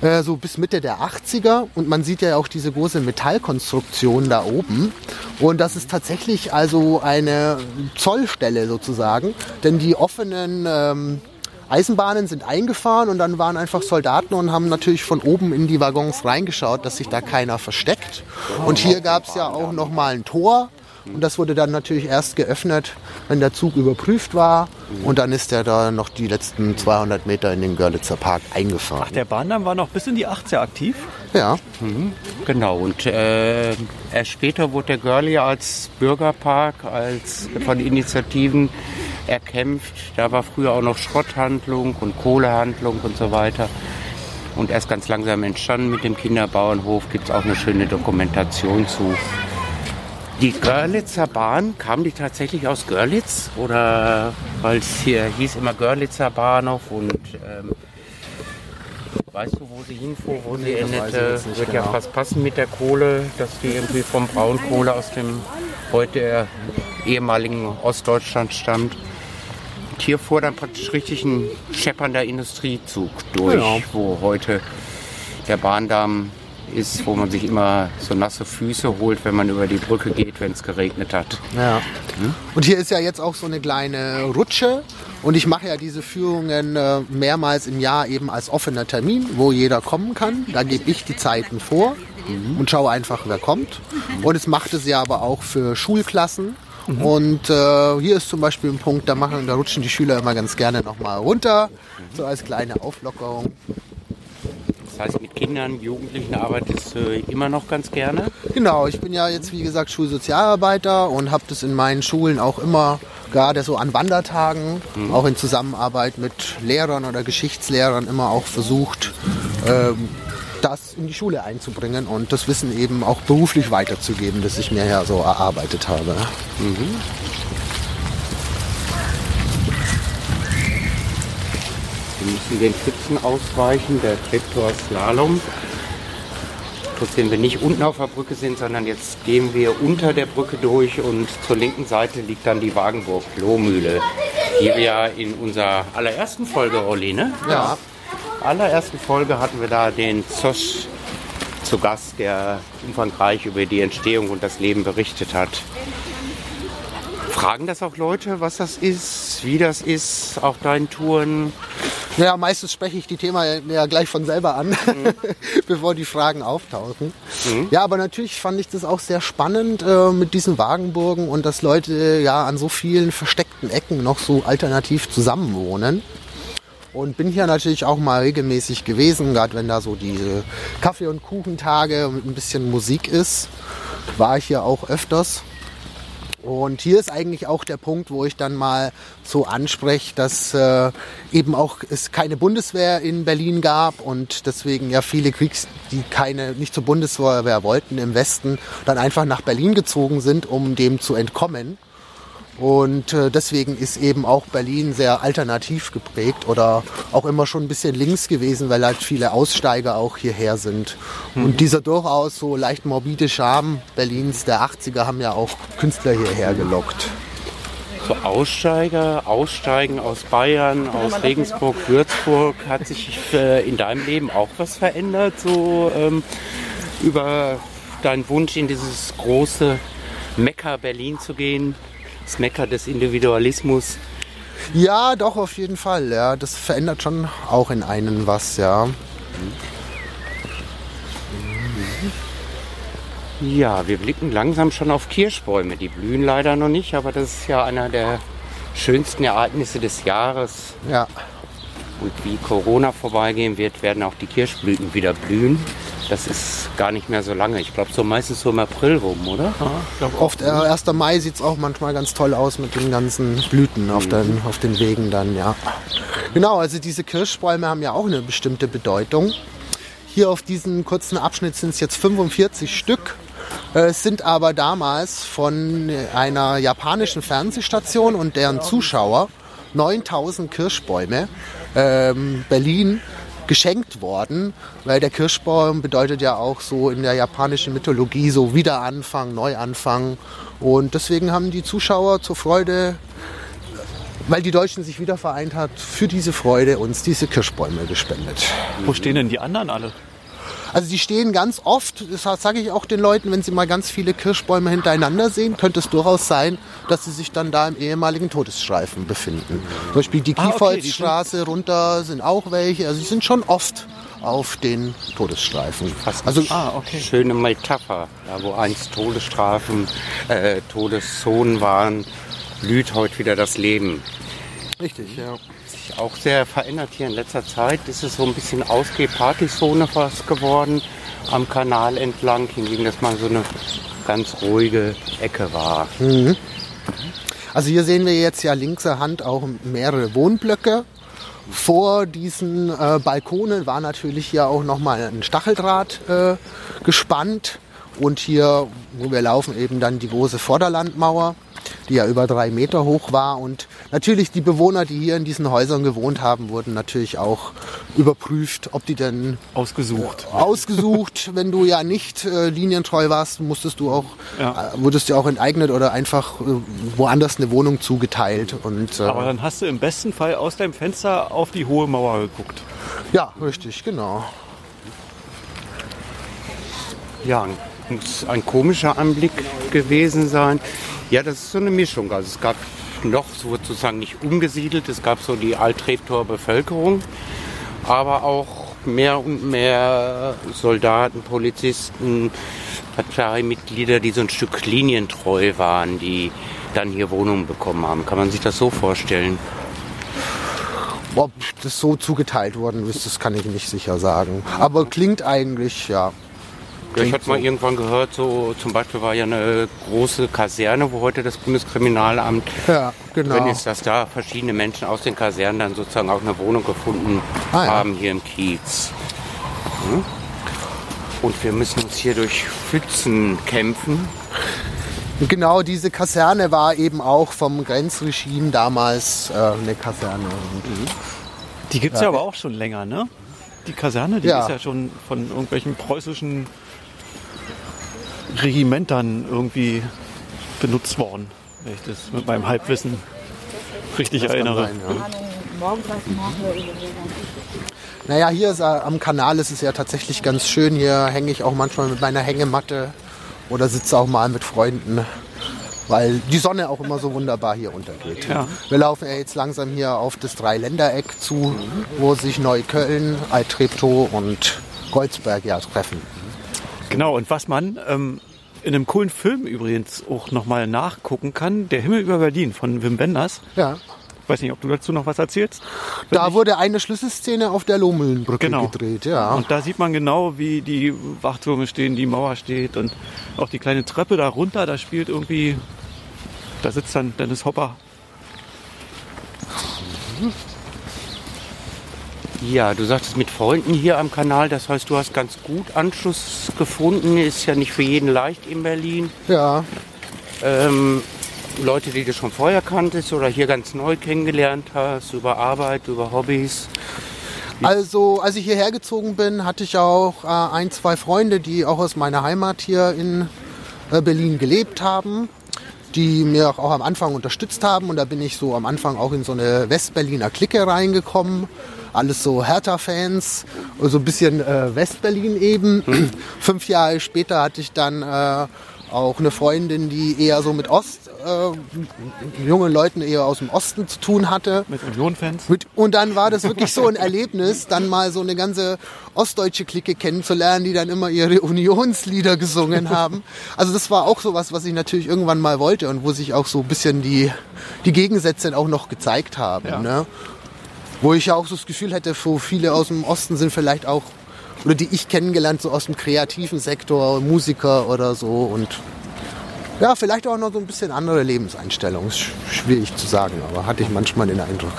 äh, so bis Mitte der 80er und man sieht ja auch diese große Metallkonstruktion da oben. Und das ist tatsächlich also eine Zollstelle sozusagen, denn die offenen ähm, Eisenbahnen sind eingefahren und dann waren einfach Soldaten und haben natürlich von oben in die Waggons reingeschaut, dass sich da keiner versteckt. Und hier gab es ja auch noch mal ein Tor und das wurde dann natürlich erst geöffnet, wenn der Zug überprüft war. Und dann ist er da noch die letzten 200 Meter in den Görlitzer Park eingefahren. Ach, der Bahndamm war noch bis in die 80er aktiv? Ja. Mhm, genau. Und äh, erst später wurde der Görli als Bürgerpark, als von Initiativen erkämpft. Da war früher auch noch Schrotthandlung und Kohlehandlung und so weiter. Und erst ganz langsam entstanden mit dem Kinderbauernhof gibt es auch eine schöne Dokumentation zu. Die Görlitzer Bahn, kam die tatsächlich aus Görlitz? Oder weil es hier hieß immer Görlitzer Bahnhof und ähm, weißt du, wo sie hinfuhr, wo sie endete? Wird ja genau. fast passen mit der Kohle, dass die irgendwie vom Braunkohle aus dem heute ehemaligen Ostdeutschland stammt. Und hier fuhr dann praktisch richtig ein scheppernder Industriezug durch, Genau. wo heute der Bahndamm ist, wo man sich immer so nasse Füße holt, wenn man über die Brücke geht, wenn es geregnet hat. Ja. Und hier ist ja jetzt auch so eine kleine Rutsche. Und ich mache ja diese Führungen äh, mehrmals im Jahr eben als offener Termin, wo jeder kommen kann. Da gebe ich die Zeiten vor und schaue einfach, wer kommt. Und es macht es ja aber auch für Schulklassen. Und äh, hier ist zum Beispiel ein Punkt, da, machen, da rutschen die Schüler immer ganz gerne nochmal runter, so als kleine Auflockerung. Das heißt, mit Kindern, Jugendlichen arbeitest du immer noch ganz gerne. Genau, ich bin ja jetzt wie gesagt Schulsozialarbeiter und habe das in meinen Schulen auch immer, gerade so an Wandertagen, auch in Zusammenarbeit mit Lehrern oder Geschichtslehrern immer auch versucht, ähm, das in die Schule einzubringen und das Wissen eben auch beruflich weiterzugeben, das ich mir ja so erarbeitet habe. Wir müssen den Pfützen ausweichen, der Treptower Slalom. Trotzdem wir nicht unten auf der Brücke sind, sondern jetzt gehen wir unter der Brücke durch und zur linken Seite liegt dann die Wagenburg Lohmühle, die wir ja in unserer allerersten Folge, Olli, ne? Ja. allerersten Folge hatten wir da den Zosch zu Gast, der umfangreich über die Entstehung und das Leben berichtet hat. Fragen das auch Leute, was das ist, wie das ist auf deinen Touren? Ja, meistens spreche ich die Themen ja gleich von selber an, bevor die Fragen auftauchen. Ja, aber natürlich fand ich das auch sehr spannend äh, mit diesen Wagenburgen und dass Leute ja an so vielen versteckten Ecken noch so alternativ zusammenwohnen. Und bin hier natürlich auch mal regelmäßig gewesen, gerade wenn da so diese Kaffee- und Kuchentage mit ein bisschen Musik ist, war ich hier auch öfters. Und hier ist eigentlich auch der Punkt, wo ich dann mal so anspreche, dass äh, eben auch es keine Bundeswehr in Berlin gab und deswegen ja viele Kriegs, die keine nicht zur Bundeswehr wollten im Westen, dann einfach nach Berlin gezogen sind, um dem zu entkommen. Und äh, deswegen ist eben auch Berlin sehr alternativ geprägt oder auch immer schon ein bisschen links gewesen, weil halt viele Aussteiger auch hierher sind. Und dieser durchaus so leicht morbide Charme Berlins der 80er haben ja auch Künstler hierher gelockt. So Aussteiger, Aussteigen aus Bayern, aus Regensburg, Würzburg, hat sich äh, in deinem Leben auch was verändert, so ähm, über deinen Wunsch in dieses große Mekka Berlin zu gehen, das Mekka des Individualismus. Ja, doch, auf jeden Fall. Ja, das verändert schon auch in einen was, ja. Ja, wir blicken langsam schon auf Kirschbäume. Die blühen leider noch nicht, aber das ist ja einer der schönsten Ereignisse des Jahres. Ja. Und wie Corona vorbeigehen wird, werden auch die Kirschblüten wieder blühen. Das ist gar nicht mehr so lange. Ich glaube, so meistens so im April rum, oder? Oft, äh, 1. Mai sieht es auch manchmal ganz toll aus mit den ganzen Blüten auf, den, auf den Wegen dann, ja. Genau, also diese Kirschbäume haben ja auch eine bestimmte Bedeutung. Hier auf diesem kurzen Abschnitt sind es jetzt 45 Stück. äh, sind aber damals von einer japanischen Fernsehstation und deren Zuschauer 9000 Kirschbäume ähm, Berlin geschenkt worden, weil der Kirschbaum bedeutet ja auch so in der japanischen Mythologie so Wiederanfang, Neuanfang. Und deswegen haben die Zuschauer zur Freude, weil die Deutschen sich wieder vereint hat, für diese Freude uns diese Kirschbäume gespendet. Wo stehen denn die anderen alle? Also die stehen ganz oft, das sage ich auch den Leuten, wenn sie mal ganz viele Kirschbäume hintereinander sehen, könnte es durchaus sein, dass sie sich dann da im ehemaligen Todesstreifen befinden. Zum Beispiel die Ah, okay, Kiefholzstraße runter sind auch welche, also sie sind schon oft auf den Todesstreifen. Also Ah, okay. Schöne Metapher. Da wo einst Todesstrafen, äh, Todeszonen waren, blüht heute wieder das Leben. richtig, ja. Auch sehr verändert hier in letzter Zeit. Ist so ein bisschen Ausgeh-Partyzone fast geworden am Kanal entlang, hingegen das mal so eine ganz ruhige Ecke war. Also hier sehen wir jetzt ja linkser Hand auch mehrere Wohnblöcke. Vor diesen äh, Balkonen war natürlich hier auch nochmal ein Stacheldraht äh, gespannt. Und hier, wo wir laufen, eben dann die große Vorderlandmauer, die ja über drei Meter hoch war. Und natürlich die Bewohner, die hier in diesen Häusern gewohnt haben, wurden natürlich auch überprüft, ob die denn Ausgesucht. ausgesucht. Wenn du ja nicht äh, linientreu warst, musstest du auch, Ja. äh, wurdest du auch enteignet oder einfach äh, woanders eine Wohnung zugeteilt. Und äh, Aber dann hast du im besten Fall aus deinem Fenster auf die hohe Mauer geguckt. ja, richtig, genau. Ja, muss ein komischer Anblick gewesen sein. Ja, das ist so eine Mischung. Also es gab noch sozusagen nicht umgesiedelt, es gab so die Altreptower Bevölkerung, aber auch mehr und mehr Soldaten, Polizisten, Parteimitglieder, die so ein Stück linientreu waren, die dann hier Wohnungen bekommen haben. Kann man sich das so vorstellen? Ob das so zugeteilt worden ist, das kann ich nicht sicher sagen. Aber klingt eigentlich, ja. Ja, ich hatte mal irgendwann gehört, so zum Beispiel war ja eine große Kaserne, wo heute das Bundeskriminalamt Ja, genau. Wenn ist, dass da verschiedene Menschen aus den Kasernen dann sozusagen auch eine Wohnung gefunden Ah, ja. haben hier im Kiez. Hm? Und wir müssen uns hier durch Pfützen kämpfen. Genau diese Kaserne war eben auch vom Grenzregime damals äh, eine Kaserne. Die gibt es ja. aber auch schon länger, ne? Die Kaserne, die Ja. ist ja schon von irgendwelchen preußischen Regimentern irgendwie benutzt worden. Wenn ich das mit meinem Halbwissen richtig erinnere. Nein, ja. Naja, hier ist, äh, am Kanal ist es ja tatsächlich ganz schön. Hier hänge ich auch manchmal mit meiner Hängematte oder sitze auch mal mit Freunden, weil die Sonne auch immer so wunderbar hier untergeht. Ja. Wir laufen ja jetzt langsam hier auf das Dreiländereck zu, wo sich Neukölln, Altreptow und Goldsberg ja treffen. Genau, und was man ähm, in einem coolen Film übrigens auch nochmal nachgucken kann, Der Himmel über Berlin von Wim Wenders. Ja. Ich weiß nicht, ob du dazu noch was erzählst. Da wurde eine Schlüsselszene auf der Lohmühlenbrücke Genau. gedreht, ja. Und da sieht man genau, wie die Wachtürme stehen, die Mauer steht und auch die kleine Treppe da runter, da spielt irgendwie, da sitzt dann Dennis Hopper. Ja, du sagtest mit Freunden hier am Kanal, das heißt, du hast ganz gut Anschluss gefunden. Ist ja nicht für jeden leicht in Berlin. ja. Ähm, Leute, die du schon vorher kanntest oder hier ganz neu kennengelernt hast, über Arbeit, über Hobbys. Also, als ich hierher gezogen bin, hatte ich auch äh, ein, zwei Freunde, die auch aus meiner Heimat hier in äh, Berlin gelebt haben, die mir auch, auch am Anfang unterstützt haben. Und da bin ich so am Anfang auch in so eine Westberliner Clique reingekommen. Alles so Hertha-Fans, so ein bisschen äh, Westberlin eben. Fünf Jahre später hatte ich dann äh, auch eine Freundin, die eher so mit Ost, äh, jungen Leuten eher aus dem Osten zu tun hatte. Mit Union-Fans. Mit, und dann war das wirklich so ein Erlebnis, dann mal so eine ganze ostdeutsche Clique kennenzulernen, die dann immer ihre Unionslieder gesungen haben. Also das war auch sowas, was ich natürlich irgendwann mal wollte und wo sich auch so ein bisschen die, die Gegensätze auch noch gezeigt haben. Ja. Ne? Wo ich ja auch so das Gefühl hätte, so viele aus dem Osten sind vielleicht auch, oder die ich kennengelernt, so aus dem kreativen Sektor, Musiker oder so und ja, vielleicht auch noch so ein bisschen andere Lebenseinstellung. Ist sch- schwierig zu sagen, aber hatte ich manchmal den Eindruck.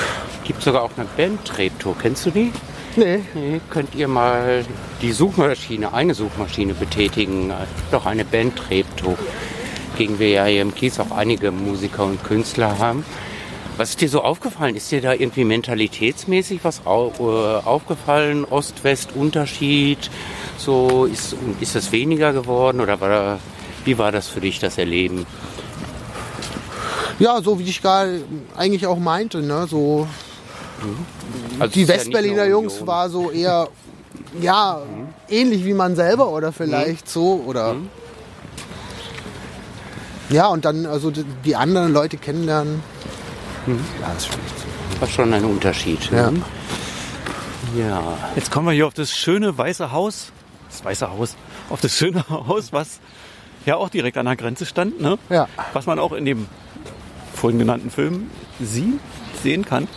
Gibt sogar auch eine Band Treptow. Kennst du die? Nee. Nee, könnt ihr mal die Suchmaschine, eine Suchmaschine betätigen. Doch eine Band Treptow, gegen wir ja hier im Kies auch einige Musiker und Künstler haben. Was ist dir so aufgefallen? Ist dir da irgendwie mentalitätsmäßig was äh, aufgefallen? Ost-West-Unterschied? So ist, ist das weniger geworden oder war da, wie war das für dich, das Erleben? Ja, so wie ich gerade eigentlich auch meinte, ne? So Also die ja Westberliner nur Jungs war so eher ja ähnlich wie man selber oder vielleicht so oder ja und dann also die, die anderen Leute kennenlernen. Ja, so. war schon ein Unterschied. Ja. Ne? ja. Jetzt kommen wir hier auf das schöne weiße Haus. Das weiße Haus. Auf das schöne Haus, was ja auch direkt an der Grenze stand. Ne? Ja. Was man auch in dem vorhin genannten Film sieht, sehen kann.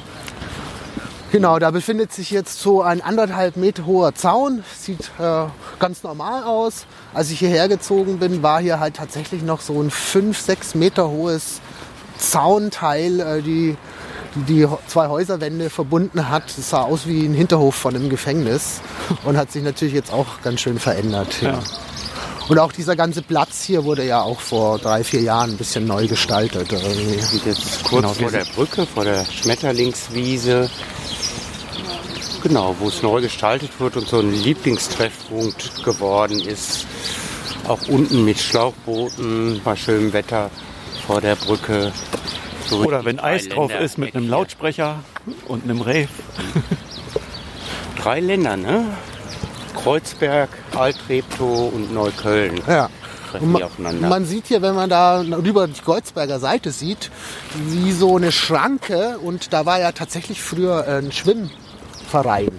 Genau, da befindet sich jetzt so ein anderthalb Meter hoher Zaun. Sieht äh, ganz normal aus. Als ich hierher gezogen bin, war hier halt tatsächlich noch so ein fünf, sechs Meter hohes Zaunteil, äh, die, die die zwei Häuserwände verbunden hat. Das sah aus wie ein Hinterhof von einem Gefängnis und hat sich natürlich jetzt auch ganz schön verändert. Ja. Ja. Und auch dieser ganze Platz hier wurde ja auch vor drei, vier Jahren ein bisschen neu gestaltet. Irgendwie. sind jetzt kurz Genau, vor der Brücke, vor der Schmetterlingswiese. Genau, wo es neu gestaltet wird und so ein Lieblingstreffpunkt geworden ist. Auch unten mit Schlauchbooten bei schönem Wetter vor der Brücke. So Oder wenn Eis drauf ist mit einem Lautsprecher und einem Rave. Drei Länder, ne? Kreuzberg, Altreptow und Neukölln. Ja. Man, man sieht hier, wenn man da über die Kreuzberger Seite sieht, wie so eine Schranke und da war ja tatsächlich früher ein Schwimmverein.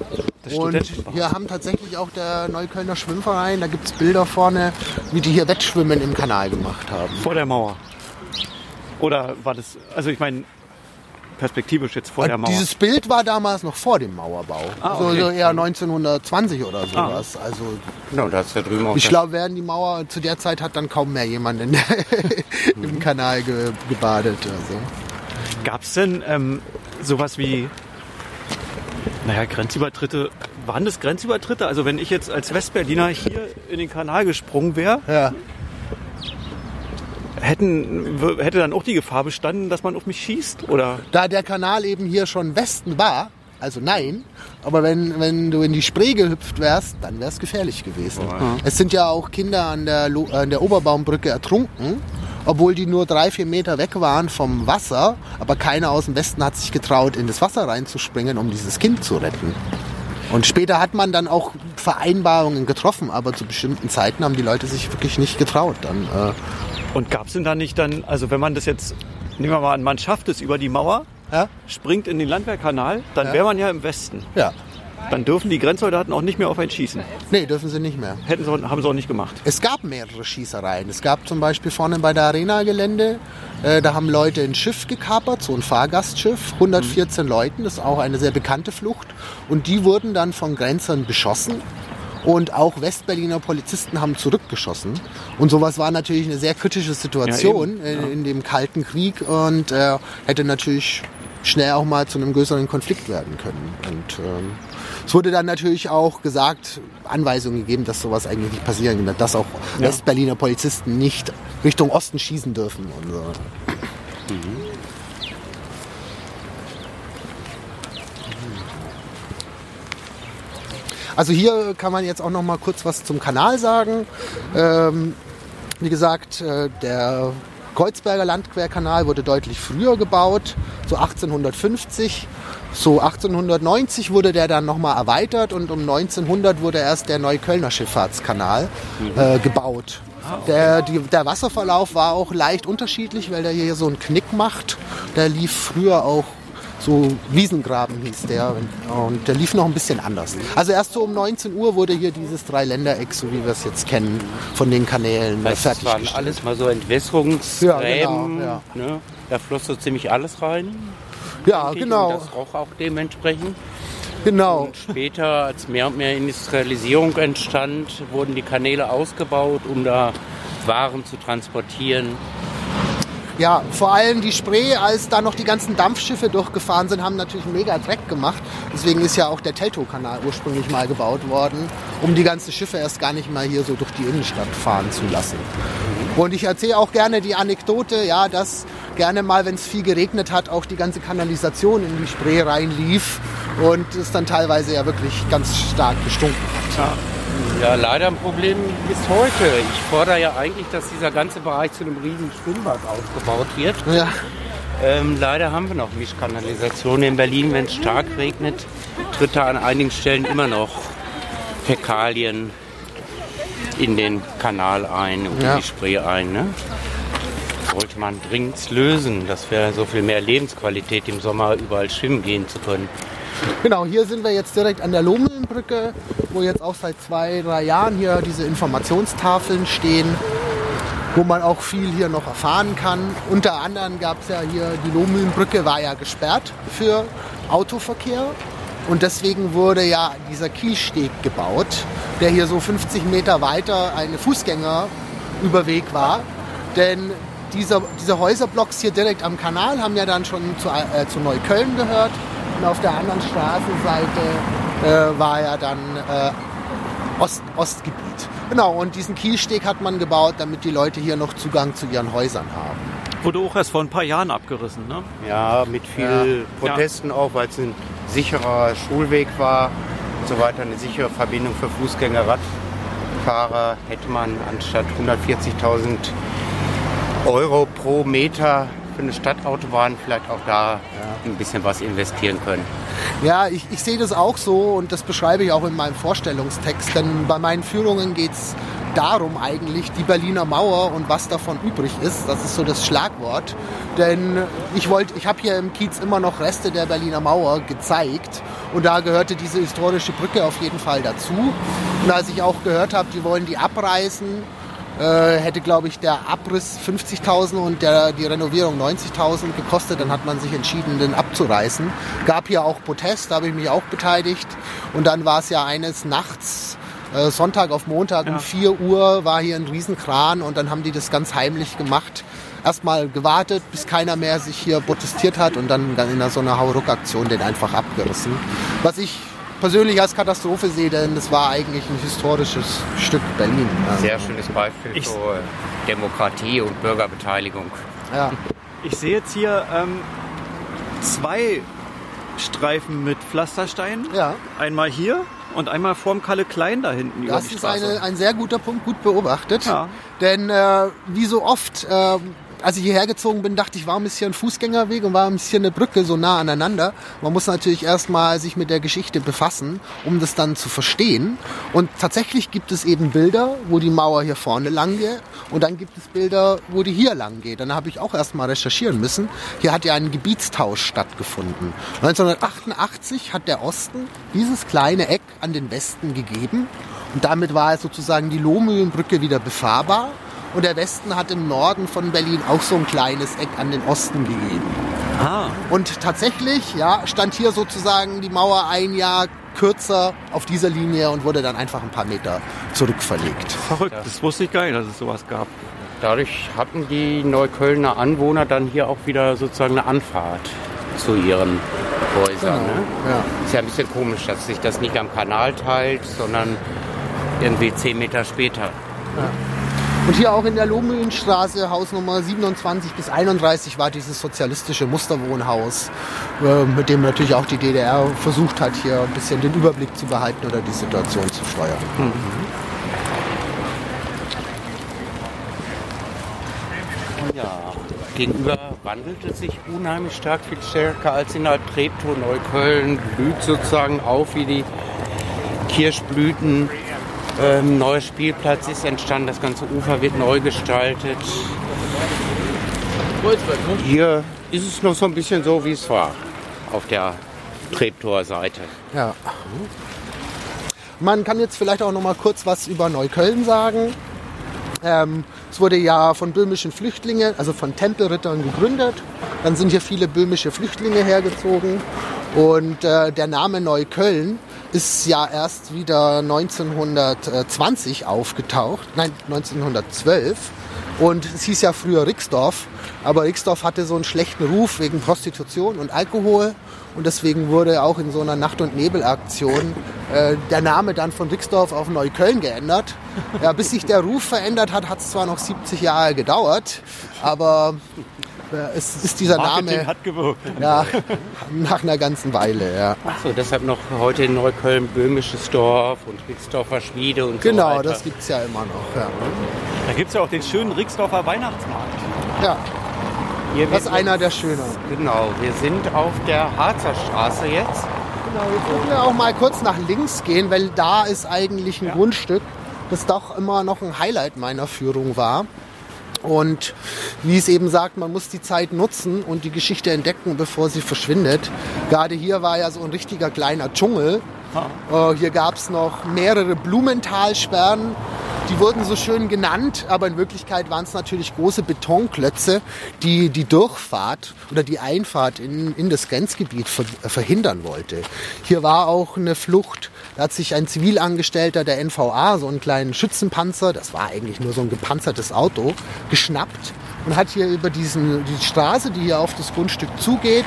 Das Und hier haben tatsächlich auch der Neuköllner Schwimmverein, da gibt es Bilder vorne, wie die hier Wettschwimmen im Kanal gemacht haben. Vor der Mauer. Oder war das, also ich meine, perspektivisch jetzt vor der Mauer. Dieses Bild war damals noch vor dem Mauerbau. Ah, so, okay. so eher 1920 oder sowas. Also Genau, da ist ja drüben auch ich glaube, während die Mauer zu der Zeit hat dann kaum mehr jemand in, im Kanal ge, gebadet. Also. Gab es denn ähm, sowas wie, naja, Grenzübertritte? Waren das Grenzübertritte? Also wenn ich jetzt als Westberliner hier in den Kanal gesprungen wäre, Ja. Hätten, hätte dann auch die Gefahr bestanden, dass man auf mich schießt? Oder? Da der Kanal eben hier schon Westen war, also nein, aber wenn, wenn du in die Spree gehüpft wärst, dann wäre es gefährlich gewesen. Es sind ja auch Kinder an der, Lo- an der Oberbaumbrücke ertrunken, obwohl die nur drei, vier Meter weg waren vom Wasser, aber keiner aus dem Westen hat sich getraut, in das Wasser reinzuspringen, um dieses Kind zu retten. Und später hat man dann auch Vereinbarungen getroffen, aber zu bestimmten Zeiten haben die Leute sich wirklich nicht getraut. Dann, äh, Und gab es denn da nicht dann, also wenn man das jetzt, nehmen wir mal an, man schafft es über die Mauer, ja? springt in den Landwehrkanal, dann Ja. wäre man ja im Westen. ja. Dann dürfen die Grenzsoldaten auch nicht mehr auf einen schießen. Nee, dürfen sie nicht mehr. Hätten sie, haben sie auch nicht gemacht. Es gab mehrere Schießereien. Es gab zum Beispiel vorne bei der Arena-Gelände, äh, da haben Leute ein Schiff gekapert, so ein Fahrgastschiff, 114 Leuten, das ist auch eine sehr bekannte Flucht. Und die wurden dann von Grenzern beschossen. Und auch Westberliner Polizisten haben zurückgeschossen. Und sowas war natürlich eine sehr kritische Situation Ja, eben, in, in dem Kalten Krieg und äh, hätte natürlich schnell auch mal zu einem größeren Konflikt werden können. Und ähm, es wurde dann natürlich auch gesagt, Anweisungen gegeben, dass sowas eigentlich nicht passieren kann, dass auch Westberliner Polizisten nicht Richtung Osten schießen dürfen. Und so. Also hier kann man jetzt auch noch mal kurz was zum Kanal sagen. Ähm, wie gesagt, äh, der Kreuzberger Landquerkanal wurde deutlich früher gebaut, so 1850. So 1890 wurde der dann nochmal erweitert und um 1900 wurde erst der Neuköllner Schifffahrtskanal äh, gebaut. Der, die, der Wasserverlauf war auch leicht unterschiedlich, weil der hier so einen Knick macht. Der lief früher auch so Wiesengraben hieß der und der lief noch ein bisschen anders. Also erst so um 19 Uhr wurde hier dieses Dreiländereck, so wie wir es jetzt kennen, von den Kanälen äh, Das waren alles mal so Entwässerungsgräben. Ja, genau, ja. ne? Da floss so ziemlich alles rein. Ja, genau, Und das roch auch dementsprechend. genau. Und später, als mehr und mehr Industrialisierung entstand, wurden die Kanäle ausgebaut, um da Waren zu transportieren. Ja, vor allem die Spree, als da noch die ganzen Dampfschiffe durchgefahren sind, haben natürlich mega Dreck gemacht. Deswegen ist ja auch der Teltow-Kanal ursprünglich mal gebaut worden, um die ganzen Schiffe erst gar nicht mal hier so durch die Innenstadt fahren zu lassen. Und ich erzähle auch gerne die Anekdote, ja, dass gerne mal, wenn es viel geregnet hat, auch die ganze Kanalisation in die Spree reinlief und es dann teilweise ja wirklich ganz stark gestunken hat. Ja, leider ein Problem bis heute. Ich fordere ja eigentlich, dass dieser ganze Bereich zu einem riesen Schwimmbad aufgebaut wird. Ja. Ähm, leider haben wir noch Mischkanalisation in Berlin. Wenn es stark regnet, tritt da an einigen Stellen immer noch Fäkalien in den Kanal ein und Ja. in die Spree ein. Ne? Sollte man dringend lösen. Das wäre so viel mehr Lebensqualität im Sommer überall schwimmen gehen zu können. Genau, hier sind wir jetzt direkt an der Lohmühlenbrücke, wo jetzt auch seit zwei, drei Jahren hier diese Informationstafeln stehen, wo man auch viel hier noch erfahren kann. Unter anderem gab es ja hier, die Lohmühlenbrücke war ja gesperrt für Autoverkehr. Und deswegen wurde ja dieser Kielsteg gebaut, der hier so 50 Meter weiter eine Fußgängerüberweg war. Denn dieser, diese Häuserblocks hier direkt am Kanal haben ja dann schon zu, äh, zu Neukölln gehört. Und auf der anderen Straßenseite äh, war ja dann äh, Ost, Ostgebiet. Genau, und diesen Kielsteg hat man gebaut, damit die Leute hier noch Zugang zu ihren Häusern haben. Wurde auch erst vor ein paar Jahren abgerissen, ne? Ja, mit viel Ja. Protesten auch, weil es ein sicherer Schulweg war und so weiter, eine sichere Verbindung für Fußgänger, Radfahrer, hätte man anstatt 140.000 Euro pro Meter für eine Stadtautobahn vielleicht auch da ein bisschen was investieren können. Ja, ich, ich sehe das auch so und das beschreibe ich auch in meinem Vorstellungstext, denn bei meinen Führungen geht es darum eigentlich, die Berliner Mauer und was davon übrig ist. Das ist so das Schlagwort. Denn ich wollte, ich habe hier im Kiez immer noch Reste der Berliner Mauer gezeigt und da gehörte diese historische Brücke auf jeden Fall dazu. Und als ich auch gehört habe, die wollen die abreißen, äh, hätte, glaube ich, der Abriss 50.000 und der, die Renovierung 90.000 gekostet. Dann hat man sich entschieden, den abzureißen. Gab hier auch Protest, da habe ich mich auch beteiligt. Und dann war es ja eines Nachts, äh, Sonntag auf Montag um 4 Uhr war hier ein Riesenkran und dann haben die das ganz heimlich gemacht. Erstmal gewartet, bis keiner mehr sich hier protestiert hat und dann, dann in so einer Hauruck-Aktion den einfach abgerissen. Was ich persönlich als Katastrophe sehe, denn das war eigentlich ein historisches Stück Berlin. Also, Sehr schönes Beispiel Ich- für Demokratie und Bürgerbeteiligung. Ja. Ich sehe jetzt hier ähm, zwei Streifen mit Pflasterstein. Ja. Einmal hier und einmal vorm Kalle Klein da hinten über Das die ist eine, ein sehr guter Punkt, gut beobachtet. Ja. Denn äh, wie so oft, äh, als ich hierher gezogen bin, dachte ich, warum ist hier ein Fußgängerweg und warum ist hier eine Brücke so nah aneinander? Man muss natürlich erstmal sich mit der Geschichte befassen, um das dann zu verstehen. Und tatsächlich gibt es eben Bilder, wo die Mauer hier vorne lang geht und dann gibt es Bilder, wo die hier lang geht. Dann habe ich auch erstmal recherchieren müssen. Hier hat ja ein Gebietstausch stattgefunden. 1988 hat der Osten dieses kleine Eck an den Westen gegeben und damit war sozusagen die Lohmühlenbrücke wieder befahrbar. Und der Westen hat im Norden von Berlin auch so ein kleines Eck an den Osten gegeben. Ah, Und tatsächlich, ja, stand hier sozusagen die Mauer ein Jahr kürzer auf dieser Linie und wurde dann einfach ein paar Meter zurückverlegt. verrückt. Das wusste ich gar nicht, dass es sowas gab. Dadurch hatten die Neuköllner Anwohner dann hier auch wieder sozusagen eine Anfahrt zu ihren Häusern. Ne? Ja. Ist ja ein bisschen komisch, dass sich das nicht am Kanal teilt, sondern irgendwie zehn Meter später. Und hier auch in der Lohmühlenstraße, Hausnummer 27 bis 31, war dieses sozialistische Musterwohnhaus, äh, mit dem natürlich auch die DDR versucht hat, hier ein bisschen den Überblick zu behalten oder die Situation zu steuern. Ja. Gegenüber wandelt es sich unheimlich stark, viel stärker als in der Treptow. Neukölln blüht sozusagen auf wie die Kirschblüten. Ähm, neuer Spielplatz ist entstanden, das ganze Ufer wird neu gestaltet. Hier ist es noch so ein bisschen so, wie es war auf der Treptower Seite. Ja. Man kann jetzt vielleicht auch noch mal kurz was über Neukölln sagen. Ähm, es wurde ja von böhmischen Flüchtlingen, also von Tempelrittern gegründet. Dann sind hier viele böhmische Flüchtlinge hergezogen. Und äh, der Name Neukölln ist ja erst wieder 1920 aufgetaucht, nein 1912, Und es hieß ja früher Rixdorf, aber Rixdorf hatte so einen schlechten Ruf wegen Prostitution und Alkohol. Und deswegen wurde auch in so einer Nacht- und Nebelaktion äh, der Name dann von Rixdorf auf Neukölln geändert. Ja, bis sich der Ruf verändert hat, hat es zwar noch 70 Jahre gedauert, aber es ist dieser Marketing Name hat gewirkt. ja, nach einer ganzen Weile. Ja. Achso, deshalb noch heute in Neukölln böhmisches Dorf und Rixdorfer Schmiede und so Genau, weiter. das gibt es ja immer noch. Ja. Da gibt es ja auch den schönen Rixdorfer Weihnachtsmarkt. Ja, Hier das ist einer der schöneren. Genau, wir sind auf der Harzer Straße jetzt. Genau, jetzt würden wir auch mal kurz nach links gehen, weil da ist eigentlich ein Grundstück, das doch immer noch ein Highlight meiner Führung war. Und wie es eben sagt, man muss die Zeit nutzen und die Geschichte entdecken, bevor sie verschwindet. Gerade hier war ja so ein richtiger kleiner Dschungel. Äh, hier gab es noch mehrere Blumentalsperren. Die wurden so schön genannt, aber in Wirklichkeit waren es natürlich große Betonklötze, die die Durchfahrt oder die Einfahrt in, in das Grenzgebiet ver verhindern wollte. Hier war auch eine Flucht. Da hat sich ein Zivilangestellter der NVA, so einen kleinen Schützenpanzer, das war eigentlich nur so ein gepanzertes Auto, geschnappt und hat hier über diesen, die Straße, die hier auf das Grundstück zugeht,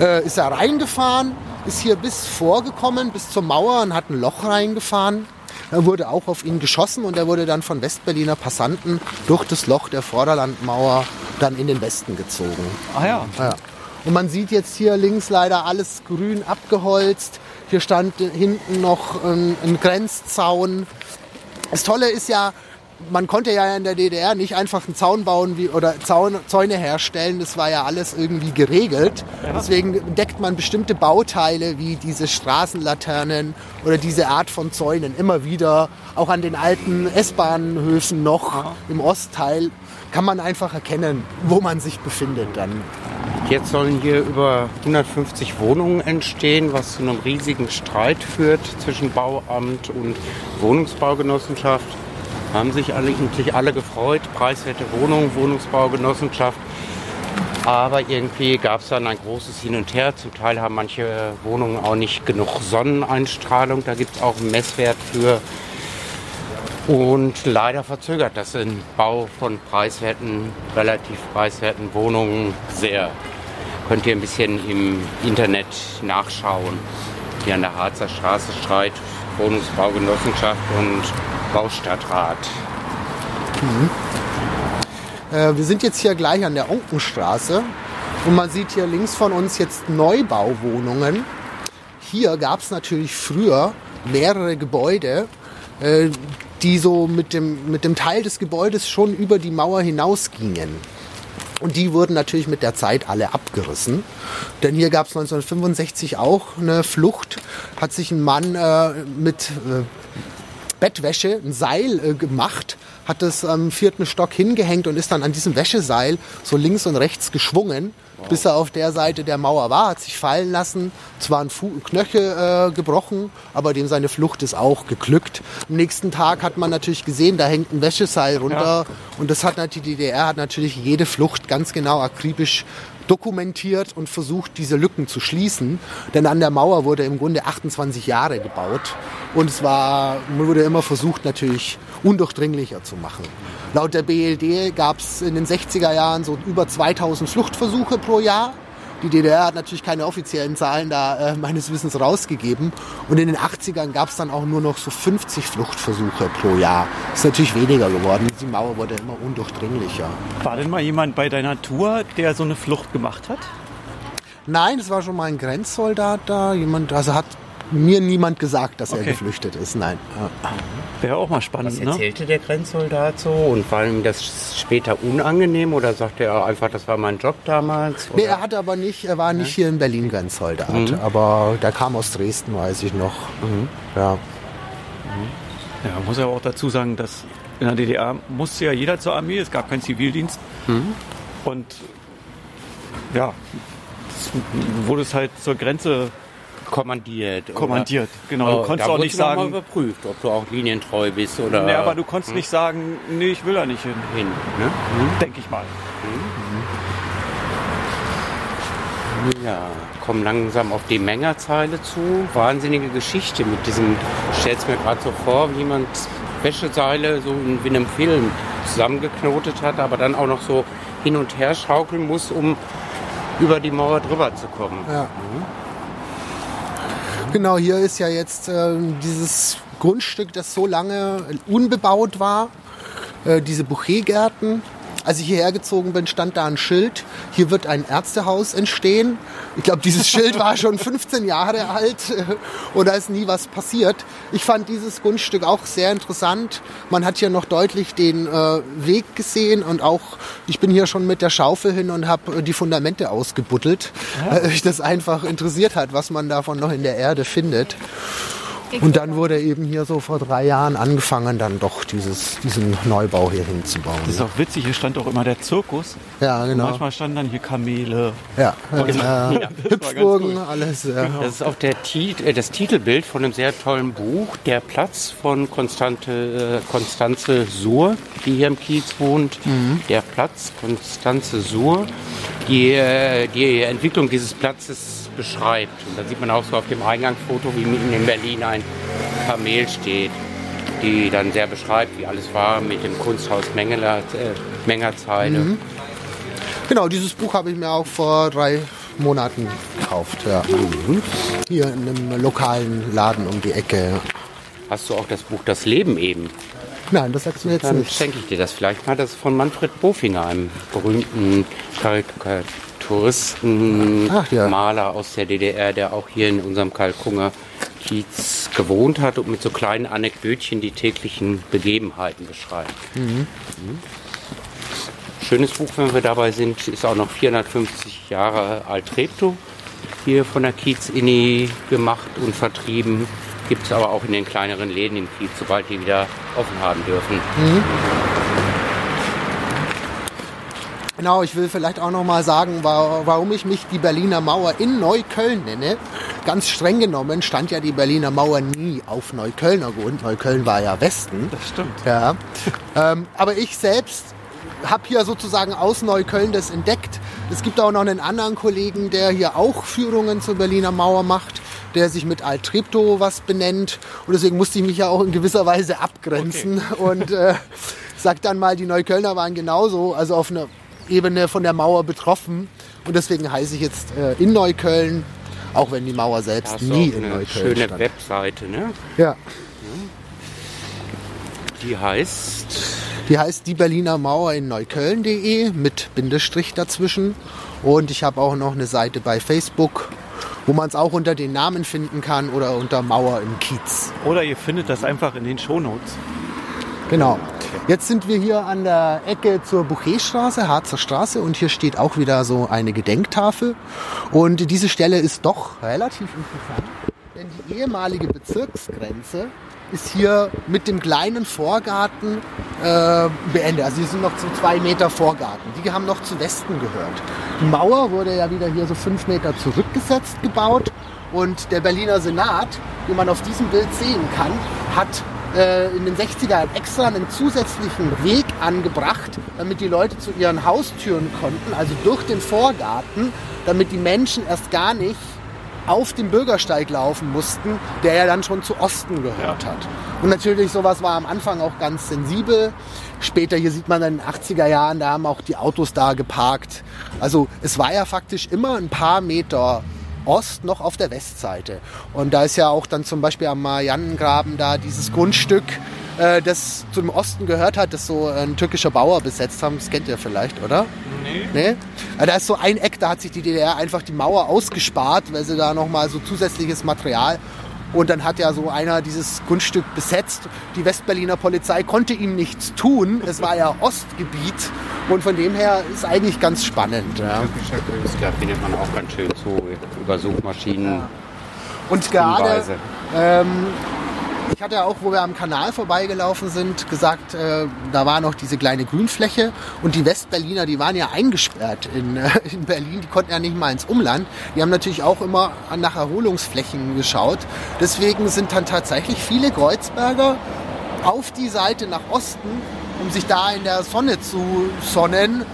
äh, ist er reingefahren, ist hier bis vorgekommen, bis zur Mauer und hat ein Loch reingefahren. Da wurde auch auf ihn geschossen und er wurde dann von Westberliner Passanten durch das Loch der Vorderlandmauer dann in den Westen gezogen. Ah ja. Ja. Und man sieht jetzt hier links leider alles grün abgeholzt. Hier stand hinten noch ein, ein Grenzzaun. Das Tolle ist ja, man konnte ja in der DDR nicht einfach einen Zaun bauen wie, oder Zaun, Zäune herstellen. Das war ja alles irgendwie geregelt. Deswegen entdeckt man bestimmte Bauteile wie diese Straßenlaternen oder diese Art von Zäunen immer wieder. Auch an den alten S-Bahnhöfen noch im Ostteil kann man einfach erkennen, wo man sich befindet dann. Jetzt sollen hier über 150 Wohnungen entstehen, was zu einem riesigen Streit führt zwischen Bauamt und Wohnungsbaugenossenschaft. Haben sich eigentlich alle gefreut, preiswerte Wohnungen, Wohnungsbaugenossenschaft. Aber irgendwie gab es dann ein großes Hin und Her. Zum Teil haben manche Wohnungen auch nicht genug Sonneneinstrahlung. Da gibt es auch einen Messwert für. Und leider verzögert das den Bau von preiswerten, relativ preiswerten Wohnungen sehr. Könnt ihr ein bisschen im Internet nachschauen. Hier an der Harzer Straße Streit, Wohnungsbaugenossenschaft und Baustadtrat. Äh, wir sind jetzt hier gleich an der Onkenstraße und man sieht hier links von uns jetzt Neubauwohnungen. Hier gab es natürlich früher mehrere Gebäude, äh, die so mit dem, mit dem Teil des Gebäudes schon über die Mauer hinausgingen. Und die wurden natürlich mit der Zeit alle abgerissen. Denn hier gab es 1965 auch eine Flucht. Hat sich ein Mann äh, mit äh, Bettwäsche ein Seil äh, gemacht, hat es am vierten Stock hingehängt und ist dann an diesem Wäscheseil so links und rechts geschwungen, bis er auf der Seite der Mauer war, hat sich fallen lassen, zwar ein Fu Knöchel äh, gebrochen, aber dem seine Flucht ist auch geglückt. Am nächsten Tag hat man natürlich gesehen, da hängt ein Wäscheseil runter und das hat natürlich, die DDR hat natürlich jede Flucht ganz genau akribisch dokumentiert und versucht, diese Lücken zu schließen. Denn an der Mauer wurde im Grunde 28 Jahre gebaut und es war, wurde immer versucht, natürlich undurchdringlicher zu machen. Laut der BLD gab es in den 60er Jahren so über 2000 Fluchtversuche pro Jahr. Die DDR hat natürlich keine offiziellen Zahlen da äh, meines Wissens rausgegeben. Und in den 80ern gab es dann auch nur noch so 50 Fluchtversuche pro Jahr. Das ist natürlich weniger geworden. Die Mauer wurde immer undurchdringlicher. War denn mal jemand bei deiner Tour, der so eine Flucht gemacht hat? Nein, es war schon mal ein Grenzsoldat da. Jemand, also hat mir niemand gesagt, dass er Okay. geflüchtet ist. Nein. Ja. Wäre auch mal Was spannend, ne? erzählte der Grenzsoldat so? Und war ihm das später unangenehm oder sagte er einfach, das war mein Job damals? Nee, Oder? er hatte aber nicht, er war nicht hier in Berlin Grenzsoldat, aber der kam aus Dresden, weiß ich noch. Ja. Ja, man muss ja auch dazu sagen, dass in der DDR musste ja jeder zur Armee, es gab keinen Zivildienst. Und ja, das wurde es halt zur Grenze kommandiert. oder? kommandiert. Genau, du konntest da auch nicht noch mal sagen, überprüft, ob du auch linientreu bist oder. nee, aber du konntest nicht sagen, nee, ich will da nicht hin, hin. Ne? denke ich mal. Ja, kommen langsam auf die Mengerzeile zu. Wahnsinnige Geschichte mit diesem, stell's mir gerade so vor, wie jemand Wäscheseile so in, wie in einem Film zusammengeknotet hat, aber dann auch noch so hin und her schaukeln muss, um über die Mauer drüber zu kommen. Ja. Genau, hier ist ja jetzt äh, dieses Grundstück, das so lange unbebaut war, äh, diese Bouquetgärten. Als ich hierher gezogen bin, stand da ein Schild, hier wird ein Ärztehaus entstehen. Ich glaube, dieses Schild war schon 15 Jahre alt äh, und da ist nie was passiert. Ich fand dieses Grundstück auch sehr interessant. Man hat hier noch deutlich den äh, Weg gesehen und auch, ich bin hier schon mit der Schaufel hin und habe äh, die Fundamente ausgebuddelt, weil mich das einfach interessiert hat, was man davon noch in der Erde findet. Und dann wurde eben hier so vor drei Jahren angefangen, dann doch dieses, diesen Neubau hier hinzubauen. Das ist auch witzig, hier stand auch immer der Zirkus. Ja, genau. Manchmal standen dann hier Kamele. Ja, äh, Ja, Hüpfburgen, alles. Ja. Das ist auch der Tit äh, das Titelbild von einem sehr tollen Buch, Der Platz von Konstante, äh, Konstanze Suhr, die hier im Kiez wohnt. Der Platz, Konstanze Suhr, die äh, die Entwicklung dieses Platzes beschreibt. Und da sieht man auch so auf dem Eingangsfoto, wie mitten in Berlin ein Kamel steht, die dann sehr beschreibt, wie alles war mit dem Kunsthaus Mengeler, äh, Mengerzeile. Genau, dieses Buch habe ich mir auch vor drei Monaten gekauft. Ja. Hier in einem lokalen Laden um die Ecke. Hast du auch das Buch Das Leben eben? Nein, das sagst du mir jetzt Dann nicht. schenke ich dir das vielleicht mal. Das ist von Manfred Bofinger, einem berühmten Karikaturisten, Ach ja. Maler aus der DDR, der auch hier in unserem Kalkunger Kiez gewohnt hat und mit so kleinen Anekdötchen die täglichen Begebenheiten beschreibt. Mhm. Schönes Buch, wenn wir dabei sind, ist auch noch 450 Jahre alt Treptow hier von der Kiez-Inni gemacht und vertrieben. Gibt es aber auch in den kleineren Läden im Kiez, sobald die wieder offen haben dürfen. Genau, ich will vielleicht auch noch mal sagen, wa- warum ich mich die Berliner Mauer in Neukölln nenne. Ganz streng genommen stand ja die Berliner Mauer nie auf Neuköllner Grund. Neukölln war ja Westen. Das stimmt. Ja. ähm, aber ich selbst habe hier sozusagen aus Neukölln das entdeckt. Es gibt auch noch einen anderen Kollegen, der hier auch Führungen zur Berliner Mauer macht, der sich mit Alt-Treptow was benennt. Und deswegen musste ich mich ja auch in gewisser Weise abgrenzen und äh, sag dann mal, die Neuköllner waren genauso, also auf einer Ebene von der Mauer betroffen. Und deswegen heiße ich jetzt äh, in Neukölln, auch wenn die Mauer selbst du nie auch in eine Neukölln schöne stand. Webseite, ne? Ja. Die heißt Die heißt die Berliner Mauer in Neukölln.de mit Bindestrich dazwischen. Und ich habe auch noch eine Seite bei Facebook, wo man es auch unter den Namen finden kann oder unter Mauer im Kiez. Oder ihr findet das einfach in den Shownotes. Genau. Jetzt sind wir hier an der Ecke zur Boucherstraße, Harzer Straße und hier steht auch wieder so eine Gedenktafel. Und diese Stelle ist doch relativ interessant, denn die ehemalige Bezirksgrenze ist hier mit dem kleinen Vorgarten äh, beendet. Also hier sind noch so zwei Meter Vorgarten. Die haben noch zu Westen gehört. Die Mauer wurde ja wieder hier so fünf Meter zurückgesetzt gebaut und der Berliner Senat, wie man auf diesem Bild sehen kann, hat äh, in den 60er Jahren extra einen zusätzlichen Weg angebracht, damit die Leute zu ihren Haustüren konnten, also durch den Vorgarten, damit die Menschen erst gar nicht auf dem Bürgersteig laufen mussten, der ja dann schon zu Osten gehört hat. Und natürlich, sowas war am Anfang auch ganz sensibel. Später, hier sieht man dann in den 80er Jahren, da haben auch die Autos da geparkt. Also es war ja faktisch immer ein paar Meter Ost noch auf der Westseite. Und da ist ja auch dann zum Beispiel am Mariannengraben da dieses Grundstück, äh, das zum Osten gehört hat, das so ein türkischer Bauer besetzt haben. Das kennt ihr vielleicht, oder? Nee. Nee? Äh, Da ist so ein Eck, da hat sich die DDR einfach die Mauer ausgespart, weil sie da nochmal so zusätzliches Material. Und dann hat ja so einer dieses Grundstück besetzt. Die Westberliner Polizei konnte ihm nichts tun. Es war ja Ostgebiet. Und von dem her ist eigentlich ganz spannend. Ja. Künstler findet man auch ganz schön so über Suchmaschinen. Und gerade, ähm, ich hatte ja auch, wo wir am Kanal vorbeigelaufen sind, gesagt, äh, da war noch diese kleine Grünfläche und die Westberliner, die waren ja eingesperrt in, äh, in Berlin, die konnten ja nicht mal ins Umland. Die haben natürlich auch immer nach Erholungsflächen geschaut. Deswegen sind dann tatsächlich viele Kreuzberger auf die Seite nach Osten, um sich da in der Sonne zu sonnen.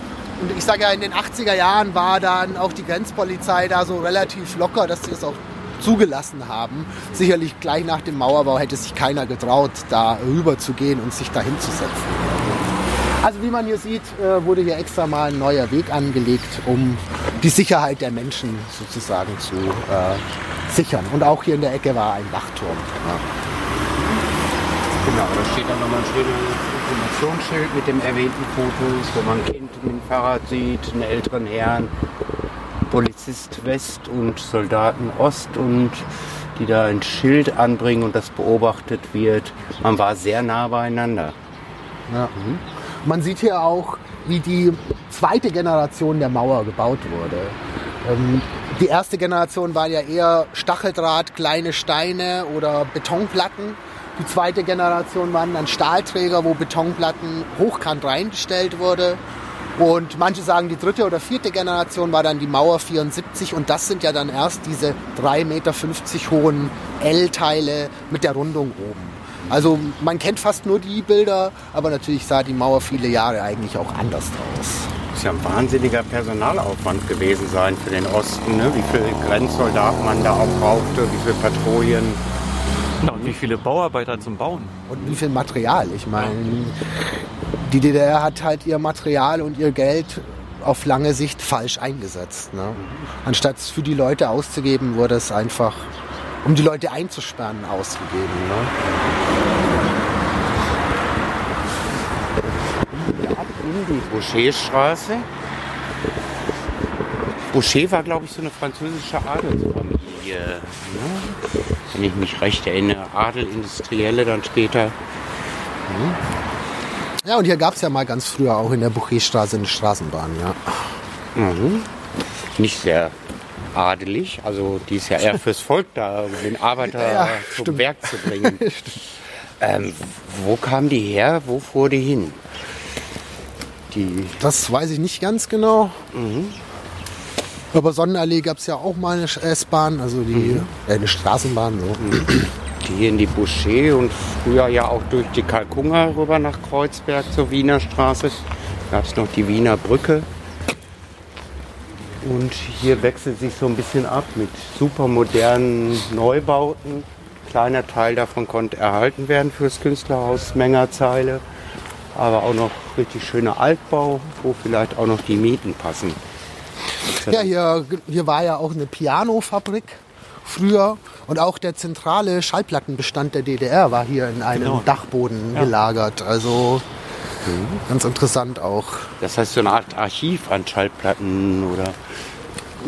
Und ich sage ja, in den 80er Jahren war dann auch die Grenzpolizei da so relativ locker, dass sie es auch zugelassen haben. Sicherlich gleich nach dem Mauerbau hätte sich keiner getraut, da rüber zu gehen und sich da hinzusetzen. Also wie man hier sieht, äh, wurde hier extra mal ein neuer Weg angelegt, um die Sicherheit der Menschen sozusagen zu äh, sichern. Und auch hier in der Ecke war ein Wachturm. Ja. Genau, da steht dann nochmal ein schönes Informationsschild mit dem erwähnten Fotos, wo man Kind mit dem Fahrrad sieht, einen älteren Herrn, Polizist West und Soldaten Ost und die da ein Schild anbringen und das beobachtet wird. Man war sehr nah beieinander. Ja. Man sieht hier auch, wie die zweite Generation der Mauer gebaut wurde. Ähm, die erste Generation war ja eher Stacheldraht, kleine Steine oder Betonplatten. Die zweite Generation waren dann Stahlträger, wo Betonplatten hochkant reingestellt wurde. Und manche sagen, die dritte oder vierte Generation war dann die Mauer 74 und das sind ja dann erst diese 3,50 Meter hohen L-Teile mit der Rundung oben. Also man kennt fast nur die Bilder, aber natürlich sah die Mauer viele Jahre eigentlich auch anders aus. Muss ja ein wahnsinniger Personalaufwand gewesen sein für den Osten, ne? wie viele Grenzsoldaten man da auch brauchte, wie viele Patrouillen. Ja, und wie viele Bauarbeiter zum Bauen. Und wie viel Material. Ich meine, die DDR hat halt ihr Material und ihr Geld auf lange Sicht falsch eingesetzt. Ne? Anstatt es für die Leute auszugeben, wurde es einfach, um die Leute einzusperren, ausgegeben. Ne? Ab in die Boucherstraße. Boucher war, glaube ich, so eine französische Adelsfamilie. Ne? Wenn ich mich recht erinnere. Adelindustrielle dann später. Ja, und hier gab es ja mal ganz früher auch in der Bucherstraße eine Straßenbahn. Ja. Mhm. Nicht sehr adelig, also die ist ja eher fürs Volk da, um den Arbeiter Ja, zum stimmt. Werk zu bringen. ähm, wo kam die her? Wo fuhr die hin? Die, Das weiß ich nicht ganz genau. Aber Sonnenallee gab es ja auch mal eine S-Bahn, also die, äh, eine Straßenbahn. So. die in die Boucher und früher ja auch durch die Kalkunga rüber nach Kreuzberg zur Wiener Straße. Gab es noch die Wiener Brücke. Und hier wechselt sich so ein bisschen ab mit supermodernen Neubauten. Kleiner Teil davon konnte erhalten werden fürs Künstlerhaus Mengerzeile. Aber auch noch richtig schöner Altbau, wo vielleicht auch noch die Mieten passen. Ja, hier, hier war ja auch eine Pianofabrik früher und auch der zentrale Schallplattenbestand der DDR war hier in einem Genau. Dachboden gelagert. Also ganz interessant auch. Das heißt so eine Art Archiv an Schallplatten oder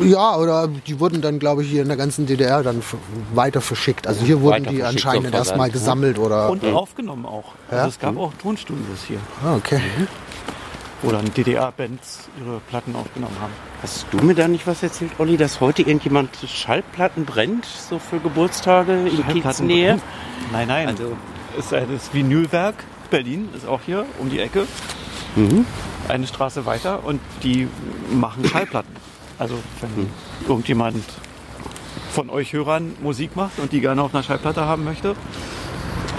Ja, oder die wurden dann, glaube ich, hier in der ganzen DDR dann weiter verschickt. Also hier wurden die anscheinend erstmal ne? gesammelt oder. Und aufgenommen auch. Ja? Also es gab auch Tonstudios hier, Ah, okay. Wo dann DDR-Bands ihre Platten aufgenommen haben. Hast du mir da nicht was erzählt, Olli, dass heute irgendjemand Schallplatten brennt, so für Geburtstage in Kieznähe? Nein, nein. Also- es ist das Vinylwerk Berlin, ist auch hier um die Ecke. Mhm. Eine Straße weiter und die machen Schallplatten. Also wenn Mhm. irgendjemand von euch Hörern Musik macht und die gerne auf einer Schallplatte haben möchte,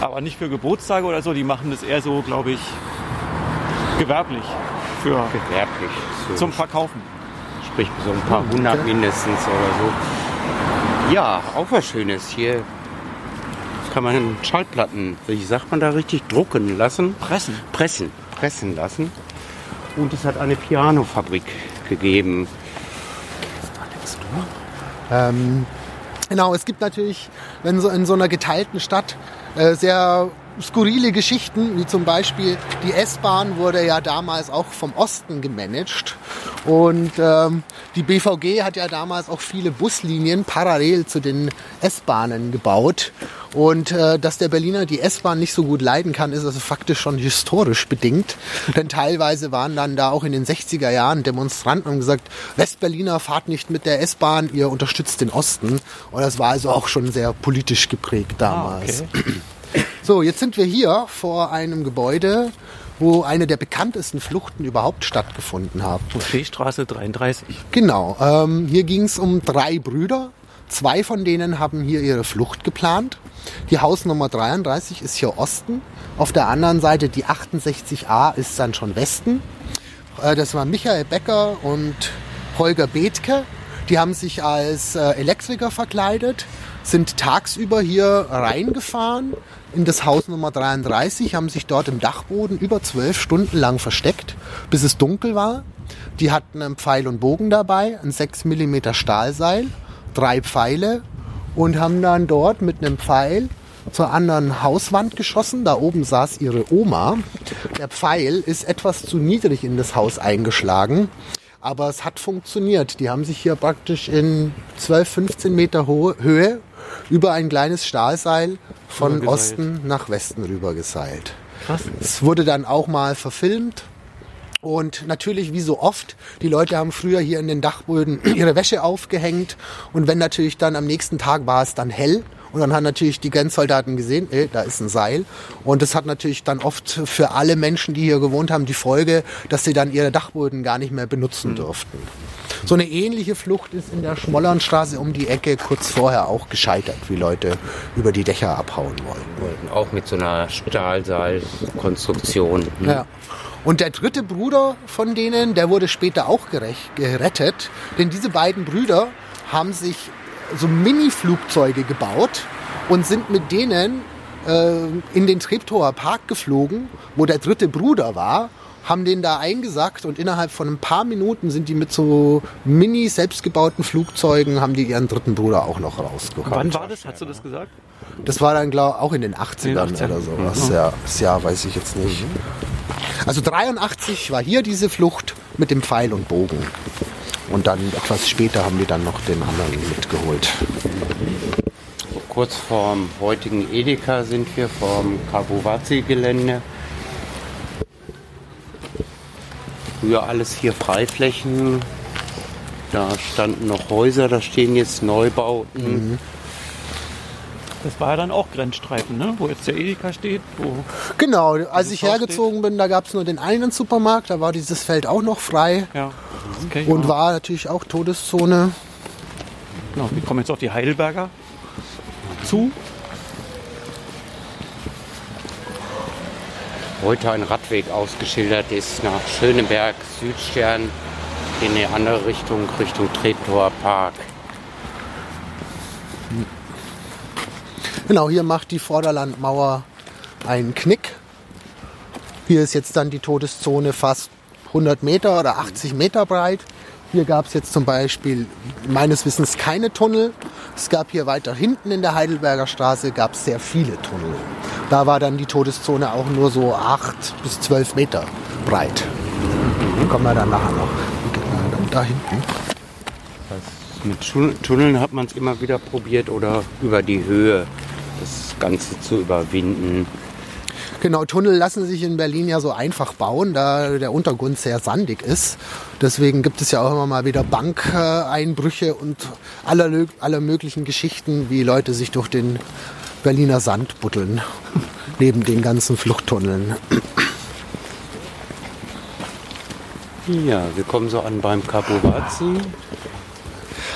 aber nicht für Geburtstage oder so, die machen das eher so, glaube ich, gewerblich für Gewerblich. So, zum Verkaufen. sprich so ein paar hundert mindestens oder so. Ja, auch was Schönes. Hier kann man Schallplatten, wie sagt man da richtig, drucken lassen. Pressen. Pressen. Pressen lassen. Und es hat eine Pianofabrik gegeben. Ähm, genau, es gibt natürlich, wenn so in so einer geteilten Stadt äh, sehr skurrile Geschichten, wie zum Beispiel die S-Bahn wurde ja damals auch vom Osten gemanagt und ähm, die BVG hat ja damals auch viele Buslinien parallel zu den S-Bahnen gebaut und äh, dass der Berliner die S-Bahn nicht so gut leiden kann, ist also faktisch schon historisch bedingt, denn teilweise waren dann da auch in den 60er Jahren Demonstranten und gesagt, Westberliner fahrt nicht mit der S-Bahn, ihr unterstützt den Osten und das war also auch schon sehr politisch geprägt damals. Ah, okay. So, jetzt sind wir hier vor einem Gebäude, wo eine der bekanntesten Fluchten überhaupt stattgefunden haben. Buffetstraße 33. Genau, ähm, hier ging es um drei Brüder. Zwei von denen haben hier ihre Flucht geplant. Die Hausnummer 33 ist hier Osten. Auf der anderen Seite die 68a ist dann schon Westen. Äh, das waren Michael Becker und Holger Bethke. Die haben sich als äh, Elektriker verkleidet, sind tagsüber hier reingefahren in das Haus Nummer 33, haben sich dort im Dachboden über zwölf Stunden lang versteckt, bis es dunkel war. Die hatten einen Pfeil und Bogen dabei, ein 6 mm Stahlseil, drei Pfeile und haben dann dort mit einem Pfeil zur anderen Hauswand geschossen. Da oben saß ihre Oma. Der Pfeil ist etwas zu niedrig in das Haus eingeschlagen. Aber es hat funktioniert. Die haben sich hier praktisch in 12, 15 Meter Höhe über ein kleines Stahlseil von Osten nach Westen rüber geseilt. Krass. Es wurde dann auch mal verfilmt. Und natürlich, wie so oft, die Leute haben früher hier in den Dachböden ihre Wäsche aufgehängt. Und wenn natürlich dann am nächsten Tag war es dann hell und dann haben natürlich die Grenzsoldaten gesehen, ey, da ist ein Seil. Und das hat natürlich dann oft für alle Menschen, die hier gewohnt haben, die Folge, dass sie dann ihre Dachböden gar nicht mehr benutzen mhm. durften. So eine ähnliche Flucht ist in der Schmollernstraße um die Ecke kurz vorher auch gescheitert, wie Leute über die Dächer abhauen wollten. Auch mit so einer Stahlseilkonstruktion. Hm. Ja. Und der dritte Bruder von denen, der wurde später auch gerettet, denn diese beiden Brüder haben sich so Mini-Flugzeuge gebaut und sind mit denen äh, in den Treptower Park geflogen, wo der dritte Bruder war, haben den da eingesackt und innerhalb von ein paar Minuten sind die mit so mini selbstgebauten Flugzeugen, haben die ihren dritten Bruder auch noch rausgeholt. Wann war das? Hast du das gesagt? Das war dann, glaube auch in den 80ern, in den 80ern. oder sowas. Mhm. Ja, das Jahr weiß ich jetzt nicht. Also 83 war hier diese Flucht mit dem Pfeil und Bogen. Und dann etwas später haben die dann noch den anderen mitgeholt. Kurz vorm heutigen Edeka sind wir vom Kabuwazi-Gelände. Früher alles hier Freiflächen. Da standen noch Häuser, da stehen jetzt Neubauten. Mhm. Das war ja dann auch Grenzstreifen, ne? wo jetzt der Edeka steht. genau, als ich hergezogen steht. bin, da gab es nur den einen Supermarkt, da war dieses Feld auch noch frei. Ja. Okay, und ja. war natürlich auch Todeszone. Genau, wir kommen jetzt auf die Heidelberger zu. Heute ein Radweg ausgeschildert ist nach Schöneberg, Südstern, in eine andere Richtung, Richtung Treptower Park. Genau, hier macht die Vorderlandmauer einen Knick. Hier ist jetzt dann die Todeszone fast 100 Meter oder 80 Meter breit. Hier gab es jetzt zum Beispiel meines Wissens keine Tunnel. Es gab hier weiter hinten in der Heidelberger Straße gab sehr viele Tunnel. Da war dann die Todeszone auch nur so 8 bis 12 Meter breit. Kommen wir dann nachher noch. Da hinten. Mit Tunneln hat man es immer wieder probiert oder über die Höhe das Ganze zu überwinden. Genau, Tunnel lassen sich in Berlin ja so einfach bauen, da der Untergrund sehr sandig ist. Deswegen gibt es ja auch immer mal wieder Bankeinbrüche und aller, aller möglichen Geschichten, wie Leute sich durch den Berliner Sand buddeln, neben den ganzen Fluchttunneln. Ja, wir kommen so an beim Kapovazi.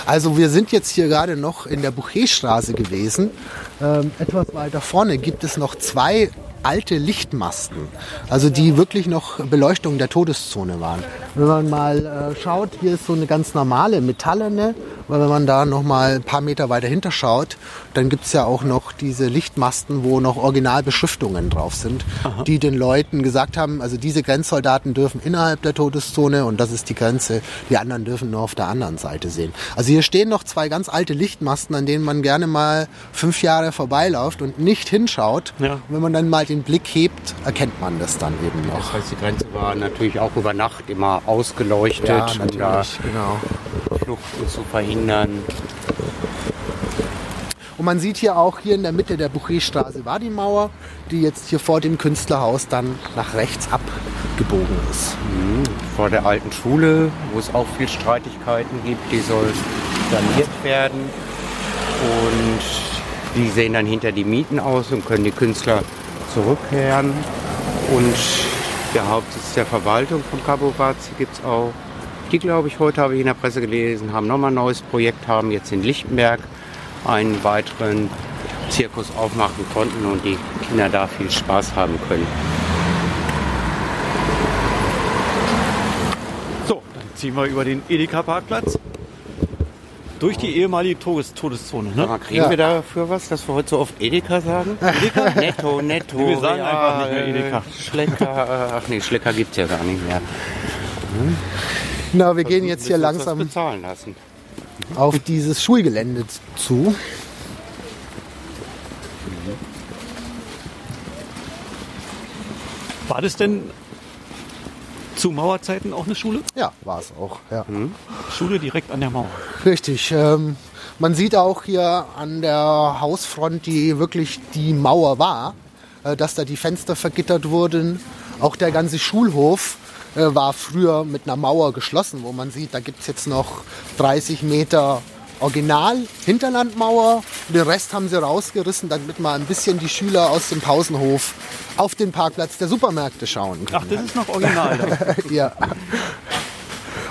Also wir sind jetzt hier gerade noch in der Boucherstraße gewesen. Ähm, etwas weiter vorne gibt es noch zwei alte Lichtmasten, also die wirklich noch Beleuchtung der Todeszone waren. Wenn man mal äh, schaut, hier ist so eine ganz normale metallene, weil wenn man da noch mal ein paar Meter weiter hinter schaut, dann gibt es ja auch noch diese Lichtmasten, wo noch Originalbeschriftungen drauf sind, Aha. die den Leuten gesagt haben, also diese Grenzsoldaten dürfen innerhalb der Todeszone und das ist die Grenze, die anderen dürfen nur auf der anderen Seite sehen. Also hier stehen noch zwei ganz alte Lichtmasten, an denen man gerne mal fünf Jahre vorbeiläuft und nicht hinschaut. Ja. Und wenn man dann mal den Blick hebt, erkennt man das dann eben noch. Das heißt, die Grenze war natürlich auch über Nacht immer ausgeleuchtet, ja, um da genau. Fluchten zu verhindern. Und man sieht hier auch, hier in der Mitte der Buchetstraße war die Mauer, die jetzt hier vor dem Künstlerhaus dann nach rechts abgebogen ist. Mhm. Vor der alten Schule, wo es auch viel Streitigkeiten gibt, die soll saniert werden. Und die sehen dann hinter die Mieten aus und können die Künstler zurückkehren. Und der Hauptsitz der Verwaltung von Cabo Vazi gibt es auch. Die, glaube ich, heute habe ich in der Presse gelesen, haben nochmal ein neues Projekt, haben jetzt in Lichtenberg einen weiteren Zirkus aufmachen konnten und die Kinder da viel Spaß haben können. So, dann ziehen wir über den Edeka-Parkplatz. durch die ehemalige Todes Todeszone. Ne? mal, kriegen Ja. wir dafür was, dass wir heute so oft Edeka sagen? Edeka? Netto, netto. Wir sagen einfach nicht mehr Edeka. Schlecker, ach nee, Schlecker gibt's ja gar nicht mehr. Na, wir gehen jetzt hier langsam Das bezahlen lassen. auf dieses Schulgelände zu. War das denn zu Mauerzeiten auch eine Schule? Ja, war es auch. Ja. Schule direkt an der Mauer. Richtig. Ähm, man sieht auch hier an der Hausfront, die wirklich die Mauer war, äh, dass da die Fenster vergittert wurden. Auch der ganze Schulhof war früher mit einer Mauer geschlossen, wo man sieht, da gibt es jetzt noch 30 Meter Original Hinterlandmauer. Den Rest haben sie rausgerissen, damit man ein bisschen die Schüler aus dem Pausenhof auf den Parkplatz der Supermärkte schauen können. Ach, das ist noch original. Ja.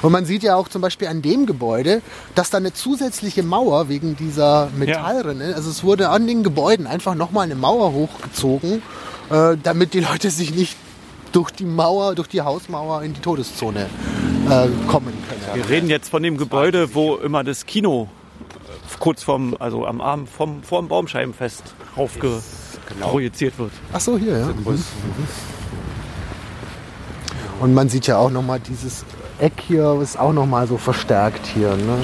Und man sieht ja auch zum Beispiel an dem Gebäude, dass da eine zusätzliche Mauer wegen dieser Metallrinne, also es wurde an den Gebäuden einfach nochmal eine Mauer hochgezogen, äh, damit die Leute sich nicht durch die Mauer, durch die Hausmauer in die Todeszone äh, kommen können. Wir reden jetzt von dem Gebäude, wo immer das Kino kurz vorm, also am Abend vom, vorm Baumscheibenfest aufgeprojiziert wird. Ach so, hier, ja. Und man sieht ja auch nochmal dieses Eck hier, ist auch nochmal so verstärkt hier. Ne?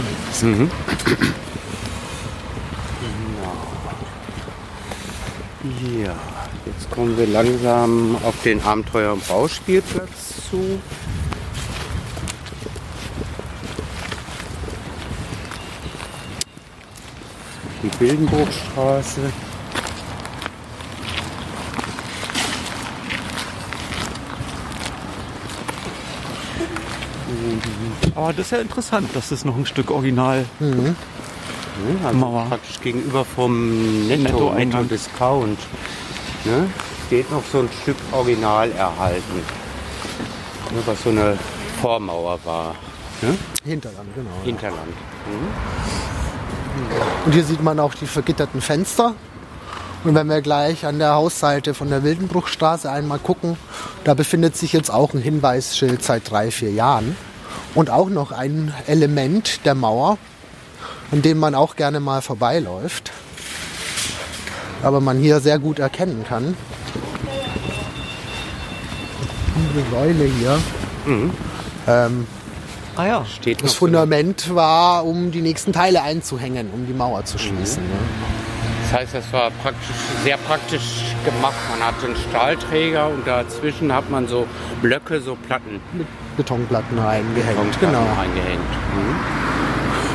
Ja, jetzt kommen wir langsam auf den Abenteuer- und Bauspielplatz zu. Die Bildenburgstraße. Aber das ist ja interessant, dass das noch ein Stück Original Ja, also Mauer. praktisch gegenüber vom Netto, Netto. Discount. Ne? Steht noch so ein Stück Original erhalten. Ne, was so eine Vormauer war. Ne? Hinterland, genau. Hinterland. Und hier sieht man auch die vergitterten Fenster. Und wenn wir gleich an der Hausseite von der Wildenbruchstraße einmal gucken, da befindet sich jetzt auch ein Hinweisschild seit drei, vier Jahren. Und auch noch ein Element der Mauer, an dem man auch gerne mal vorbeiläuft. Aber man hier sehr gut erkennen kann. Diese Säule hier. Ähm, Ah ja. Steht das Fundament war, um die nächsten Teile einzuhängen, um die Mauer zu schließen. Ne? Das heißt, das war praktisch, sehr praktisch gemacht. Man hatte einen Stahlträger und dazwischen hat man so Blöcke, so Platten, Mit Betonplatten reingehängt. Betonplatten Genau. eingehängt.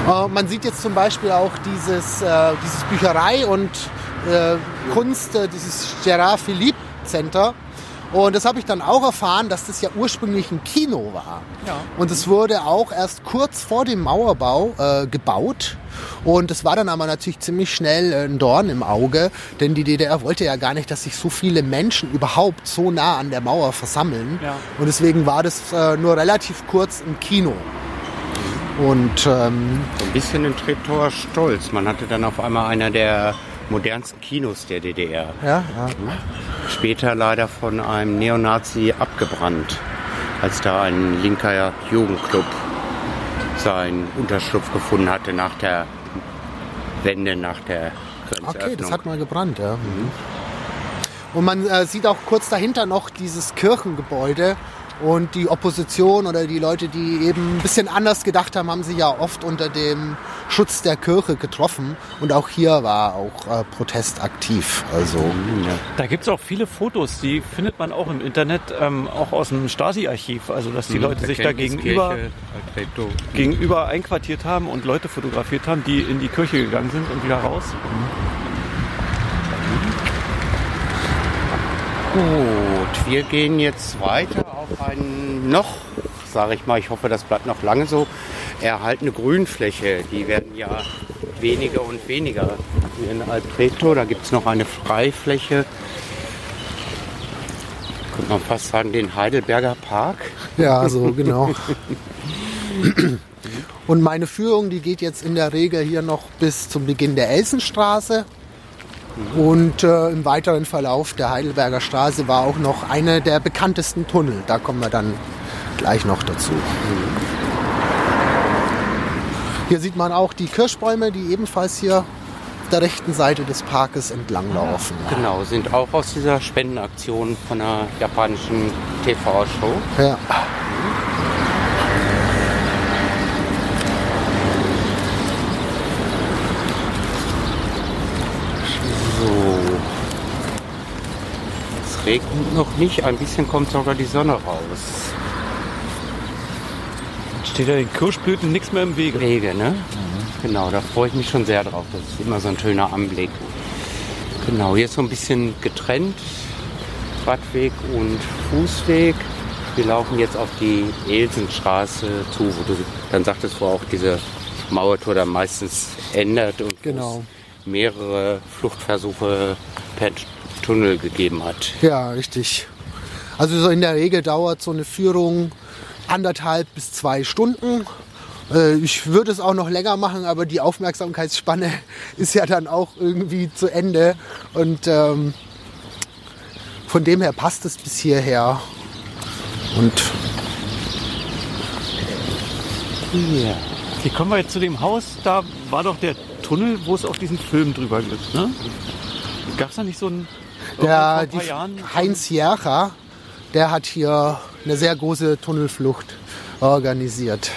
Äh, man sieht jetzt zum Beispiel auch dieses, äh, dieses Bücherei- und äh, Kunst, äh, dieses Gerard Philippe Center. Und das habe ich dann auch erfahren, dass das ja ursprünglich ein Kino war. Ja. Und es wurde auch erst kurz vor dem Mauerbau äh, gebaut. Und es war dann aber natürlich ziemlich schnell äh, ein Dorn im Auge, denn die DDR wollte ja gar nicht, dass sich so viele Menschen überhaupt so nah an der Mauer versammeln. Ja. Und deswegen war das äh, nur relativ kurz im Kino. Und ähm, ein bisschen in Treptower Stolz. Man hatte dann auf einmal einer der modernsten Kinos der DDR. ja, ja. Später leider von einem Neonazi abgebrannt, als da ein linker Jugendclub seinen Unterschlupf gefunden hatte nach der Wende, nach der Grenzöffnung. Okay, das hat mal gebrannt, ja. Und man äh, sieht auch kurz dahinter noch dieses Kirchengebäude. Und die Opposition oder die Leute, die eben ein bisschen anders gedacht haben, haben sich ja oft unter dem Schutz der Kirche getroffen. Und auch hier war auch äh, Protest aktiv. Also Da gibt es auch viele Fotos, die findet man auch im Internet, ähm, auch aus dem Stasi-Archiv. Also, dass die Leute sich da gegenüber, Treptow. gegenüber einquartiert haben und Leute fotografiert haben, die in die Kirche gegangen sind und wieder raus. Gut, wir gehen jetzt weiter auf einen noch, sage ich mal, ich hoffe, das bleibt noch lange so, erhaltene Grünfläche. Die werden ja weniger und weniger. Hier in Alpreto, da gibt es noch eine Freifläche. Könnte man fast sagen, den Heidelberger Park. Ja, so genau. Und meine Führung, die geht jetzt in der Regel hier noch bis zum Beginn der Elsenstraße. Und äh, im weiteren Verlauf der Heidelberger Straße war auch noch eine der bekanntesten Tunnel. Da kommen wir dann gleich noch dazu. Hier sieht man auch die Kirschbäume, die ebenfalls hier auf der rechten Seite des Parkes entlanglaufen. Genau, sind auch aus dieser Spendenaktion von einer japanischen TV-Show. Ja. So. Es regnet noch nicht, ein bisschen kommt sogar die Sonne raus. Steht ja den Kirschblüten nichts mehr im Wege. Wege, ne? Genau, da freue ich mich schon sehr drauf. Das ist immer so ein schöner Anblick. Genau, hier ist so ein bisschen getrennt, Radweg und Fußweg. Wir laufen jetzt auf die Elsenstraße zu, wo du dann sagtest, wo auch diese Mauertour dann meistens ändert und Genau. Mehrere Fluchtversuche per Tunnel gegeben hat. Ja, richtig. Also so in der Regel dauert so eine Führung anderthalb bis zwei Stunden. Äh, Ich würde es auch noch länger machen, aber die Aufmerksamkeitsspanne ist ja dann auch irgendwie zu Ende. Und ähm, von dem her passt es bis hierher. Und Ja. Hier kommen wir jetzt zu dem Haus, da war doch der Tunnel, wo es auf diesen Film drüber gibt. Ne? Gab es da nicht so einen... der, die? Heinz Jercher, der hat hier eine sehr große Tunnelflucht organisiert.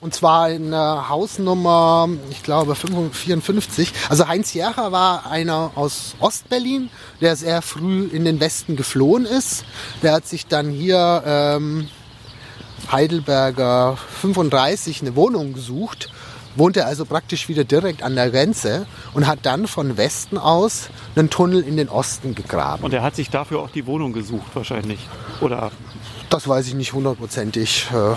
Und zwar in Hausnummer, ich glaube 54. Also Heinz Jercher war einer aus Ostberlin, der sehr früh in den Westen geflohen ist. Der hat sich dann hier ähm, Heidelberger 35 eine Wohnung gesucht, wohnte also praktisch wieder direkt an der Grenze und hat dann von Westen aus einen Tunnel in den Osten gegraben. Und er hat sich dafür auch die Wohnung gesucht wahrscheinlich. Oder Das weiß ich nicht hundertprozentig. äh.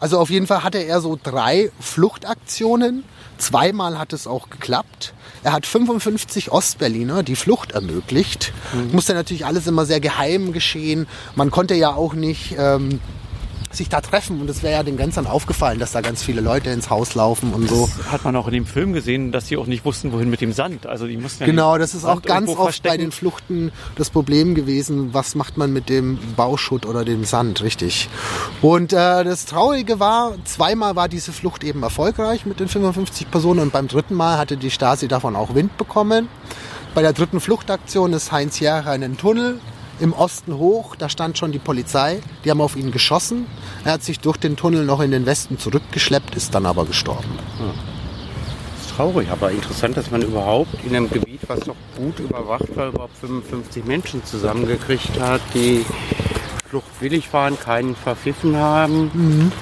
Also auf jeden Fall hatte er so drei Fluchtaktionen. Zweimal hat es auch geklappt. Er hat 55 Ostberliner die Flucht ermöglicht. Musste natürlich alles immer sehr geheim geschehen. Man konnte ja auch nicht ähm, sich da treffen und es wäre ja den Ganzen aufgefallen, dass da ganz viele Leute ins Haus laufen und so. hat man auch in dem Film gesehen, dass sie auch nicht wussten, wohin mit dem Sand. Also die mussten ja Genau, den das ist Sand auch ganz oft bei verstecken. den Fluchten das Problem gewesen. Was macht man mit dem Bauschutt oder dem Sand, richtig? Und äh, das Traurige war, zweimal war diese Flucht eben erfolgreich mit den 55 Personen und beim dritten Mal hatte die Stasi davon auch Wind bekommen. Bei der dritten Fluchtaktion ist Heinz Jäger in einen Tunnel im Osten hoch, da stand schon die Polizei, die haben auf ihn geschossen. Er hat sich durch den Tunnel noch in den Westen zurückgeschleppt, ist dann aber gestorben. ist traurig, aber interessant, dass man überhaupt in einem Gebiet, was doch gut überwacht war, überhaupt 55 Menschen zusammengekriegt hat, die fluchtwillig waren, keinen verpfiffen haben.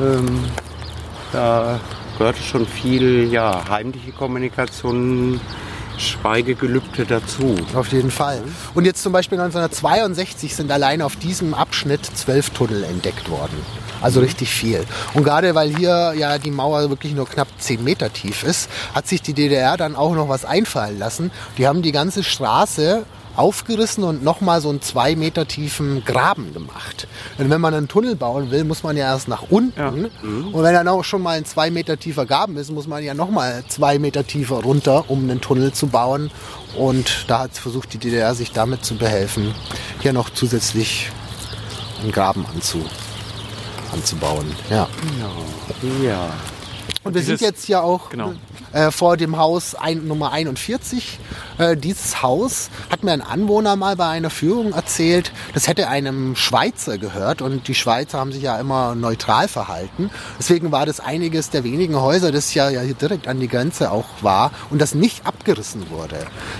Ähm, da gehörte schon viel ja, heimliche Kommunikation, Schweigegelübde dazu. Auf jeden Fall. Und jetzt zum Beispiel 1962 sind allein auf diesem Abschnitt zwölf Tunnel entdeckt worden. Also richtig viel. Und gerade weil hier ja die Mauer wirklich nur knapp 10 Meter tief ist, hat sich die DDR dann auch noch was einfallen lassen. Die haben die ganze Straße aufgerissen und nochmal so einen zwei Meter tiefen Graben gemacht. Denn wenn man einen Tunnel bauen will, muss man ja erst nach unten. Ja. Und wenn dann auch schon mal ein zwei Meter tiefer Graben ist, muss man ja nochmal zwei Meter tiefer runter, um einen Tunnel zu bauen. Und da hat versucht die DDR sich damit zu behelfen, hier noch zusätzlich einen Graben anzu, anzubauen. Ja. Ja. Und wir Dieses- sind jetzt hier auch Genau. äh, vor dem Haus ein, Nummer 41. Äh, dieses Haus hat mir ein Anwohner mal bei einer Führung erzählt, das hätte einem Schweizer gehört und die Schweizer haben sich ja immer neutral verhalten. Deswegen war das einiges der wenigen Häuser, das ja, ja hier direkt an die Grenze auch war und das nicht abgerissen wurde.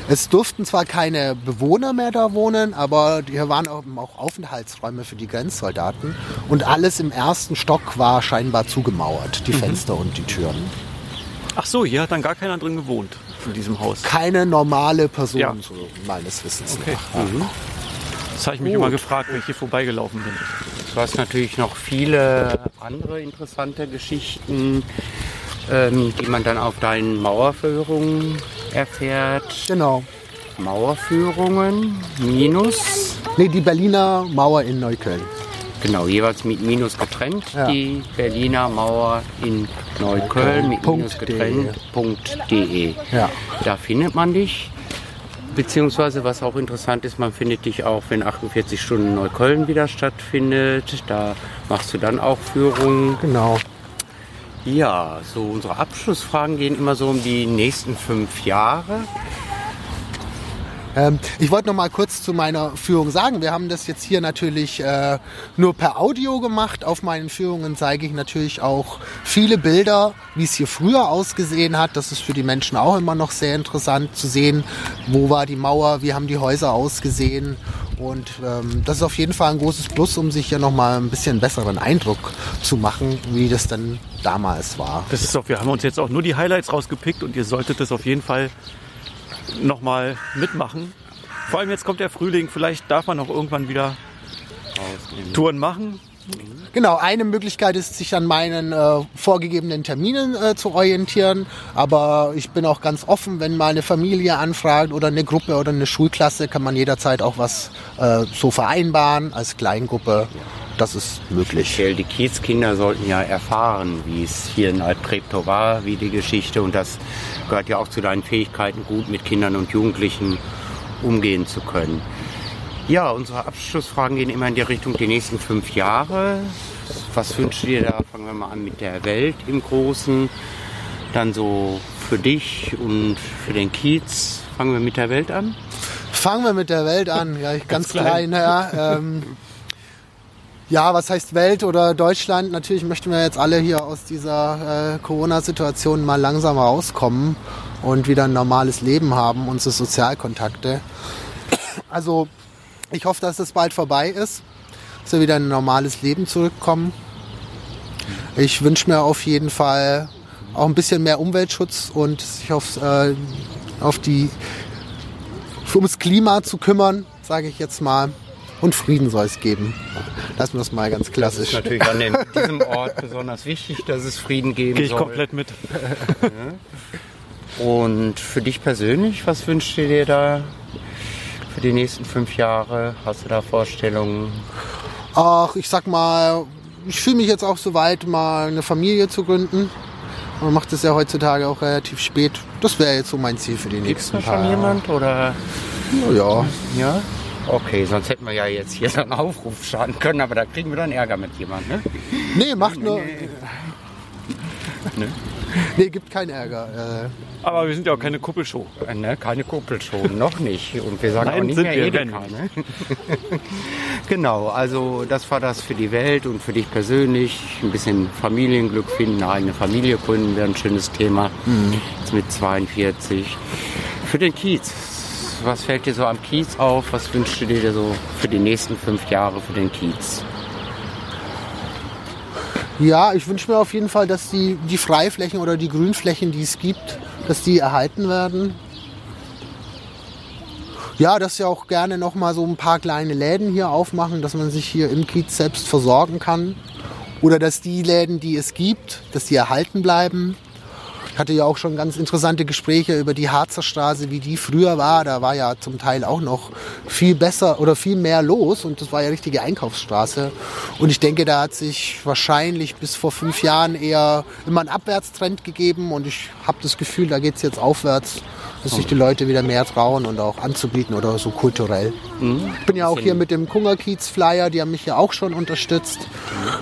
Es durften zwar keine Bewohner mehr da wohnen, aber hier waren auch, auch Aufenthaltsräume für die Grenzsoldaten und alles im ersten Stock war scheinbar zugemauert, die Fenster und die Türen. Ach so, hier hat dann gar keiner drin gewohnt in diesem Haus. Keine normale Person, Ja. so meines Wissens. Okay. nach. Das habe ich mich Gut. immer gefragt, wenn ich hier vorbeigelaufen bin. Du hast natürlich noch viele andere interessante Geschichten, ähm, die man dann auf deinen Mauerführungen erfährt. Genau. Mauerführungen minus, Nee, die Berliner Mauer in Neukölln. Genau, jeweils mit Minus getrennt. Ja. Die Berliner Mauer in Neukölln mit Punkt Minus getrennt. Punkt .de. Ja. Da findet man dich. Beziehungsweise, was auch interessant ist, man findet dich auch, wenn 48 Stunden Neukölln wieder stattfindet. Da machst du dann auch Führungen. Genau. Ja, so unsere Abschlussfragen gehen immer so um die nächsten fünf Jahre. Ähm, ich wollte noch mal kurz zu meiner Führung sagen. Wir haben das jetzt hier natürlich äh, nur per Audio gemacht. Auf meinen Führungen zeige ich natürlich auch viele Bilder, wie es hier früher ausgesehen hat. Das ist für die Menschen auch immer noch sehr interessant zu sehen, wo war die Mauer, wie haben die Häuser ausgesehen. Und ähm, das ist auf jeden Fall ein großes Plus, um sich hier noch mal ein bisschen besseren Eindruck zu machen, wie das dann damals war. Das ist doch, wir haben uns jetzt auch nur die Highlights rausgepickt und ihr solltet das auf jeden Fall nochmal mitmachen. Vor allem jetzt kommt der Frühling, vielleicht darf man auch irgendwann wieder Touren machen. Genau, eine Möglichkeit ist, sich an meinen äh, vorgegebenen Terminen äh, zu orientieren. Aber ich bin auch ganz offen, wenn mal eine Familie anfragt oder eine Gruppe oder eine Schulklasse, kann man jederzeit auch was äh, so vereinbaren als Kleingruppe. Das ist möglich. Speziell die Kiezkinder sollten ja erfahren, wie es hier in Altpreptow war, wie die Geschichte. Und das gehört ja auch zu deinen Fähigkeiten, gut mit Kindern und Jugendlichen umgehen zu können. Ja, unsere Abschlussfragen gehen immer in die Richtung die nächsten fünf Jahre. Was wünschst du dir da? Fangen wir mal an mit der Welt im Großen. Dann so für dich und für den Kiez. Fangen wir mit der Welt an. Fangen wir mit der Welt an. Ja, ich ganz, klein, klein ja. Ähm, ja, was heißt Welt oder Deutschland? Natürlich möchten wir jetzt alle hier aus dieser äh, Corona-Situation mal langsam rauskommen und wieder ein normales Leben haben, unsere Sozialkontakte. Also ich hoffe, dass das bald vorbei ist, dass wir wieder in ein normales Leben zurückkommen. Ich wünsche mir auf jeden Fall auch ein bisschen mehr Umweltschutz und sich auf, äh, auf die ums Klima zu kümmern, sage ich jetzt mal und Frieden soll es geben. Lassen wir das mal ganz klassisch. Das ist natürlich an dem, diesem Ort besonders wichtig, dass es Frieden geben Gehe ich soll. komplett mit. Und für dich persönlich, was wünschst du dir da für die nächsten fünf Jahre? Hast du da Vorstellungen? Ach, ich sag mal, ich fühle mich jetzt auch so weit, mal eine Familie zu gründen. Man macht das ja heutzutage auch relativ spät. Das wäre jetzt so mein Ziel für die Gibt's nächsten da schon jemand oder? Ja. Ja. Okay, sonst hätten wir ja jetzt hier so einen Aufruf starten können, aber da kriegen wir dann Ärger mit jemandem, ne? Nee, macht nur. Ne? Nee, gibt keinen Ärger. Äh, Aber wir sind ja auch keine Kuppelshow. Äh, Ne, keine Kuppelshow, noch nicht. Und wir sagen Nein, auch nicht sind mehr wir, Edeka. Ne? genau, also das war das für die Welt und für dich persönlich. Ein bisschen Familienglück finden, eine eigene Familie gründen wäre ein schönes Thema. Jetzt mit 42. Für den Kiez, was fällt dir so am Kiez auf? Was wünschst du dir so für die nächsten fünf Jahre für den Kiez? ja, ich wünsche mir auf jeden Fall, dass die, die Freiflächen oder die Grünflächen, die es gibt, dass die erhalten werden. Ja, dass ja auch gerne noch mal so ein paar kleine Läden hier aufmachen, dass man sich hier im Kiez selbst versorgen kann. Oder dass die Läden, die es gibt, dass die erhalten bleiben. Ich hatte ja auch schon ganz interessante Gespräche über die Harzer Straße, wie die früher war. Da war ja zum Teil auch noch viel besser oder viel mehr los und das war ja richtige Einkaufsstraße. Und ich denke, da hat sich wahrscheinlich bis vor fünf Jahren eher immer ein Abwärtstrend gegeben und ich habe das Gefühl, da geht es jetzt aufwärts, dass sich die Leute wieder mehr trauen und auch anzubieten oder so kulturell. Ich bin ja auch hier mit dem Kungerkiez-Flyer, die haben mich ja auch schon unterstützt.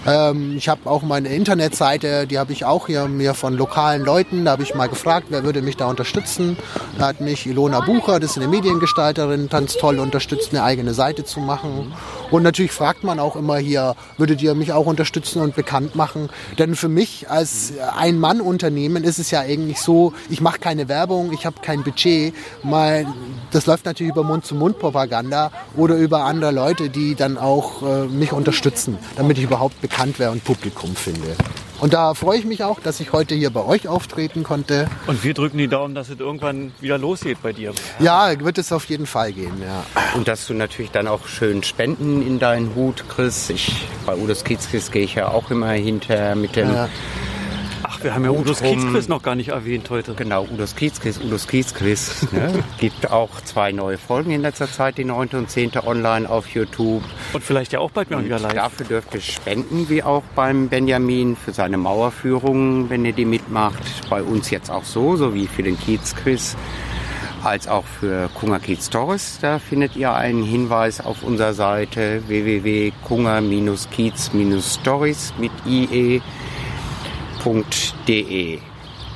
Ähm, ich habe auch meine Internetseite, die habe ich auch hier mir von lokalen Leuten, da habe ich mal gefragt, wer würde mich da unterstützen. Da hat mich Ilona Bucher, das ist eine Mediengestalterin, ganz toll unterstützt, eine eigene Seite zu machen. Und natürlich fragt man auch immer hier, würdet ihr mich auch unterstützen und bekannt machen? Denn für mich als Ein-Mann-Unternehmen ist es ja eigentlich so, ich mache keine Werbung, ich habe kein Budget. Mein, das läuft natürlich über Mund-zu-Mund-Propaganda oder über andere Leute, die dann auch äh, mich unterstützen, damit ich überhaupt bekannt wäre und Publikum finde. Und da freue ich mich auch, dass ich heute hier bei euch auftreten konnte. Und wir drücken die Daumen, dass es irgendwann wieder losgeht bei dir. Ja, wird es auf jeden Fall gehen, ja. Und dass du natürlich dann auch schön Spenden in deinen Hut kriegst. Ich, bei Udos Kiezkiss gehe ich ja auch immer hinter mit dem Ja. Ach, wir haben ja Udos. Kiezquiz noch gar nicht erwähnt heute. Genau, Udos Kiezquiz, Udos Kiezquiz. Ne? Gibt auch zwei neue Folgen in letzter Zeit, die 9. und 10. online auf YouTube. Und vielleicht ja auch bald mal wieder live. dafür dürft ihr spenden, wie auch beim Benjamin, für seine Mauerführung, wenn ihr die mitmacht. Bei uns jetzt auch so, so wie für den Kiezquiz. als auch für Kunga Kiez Stories. Da findet ihr einen Hinweis auf unserer Seite www.kunga-kiez-stories mit ie.de.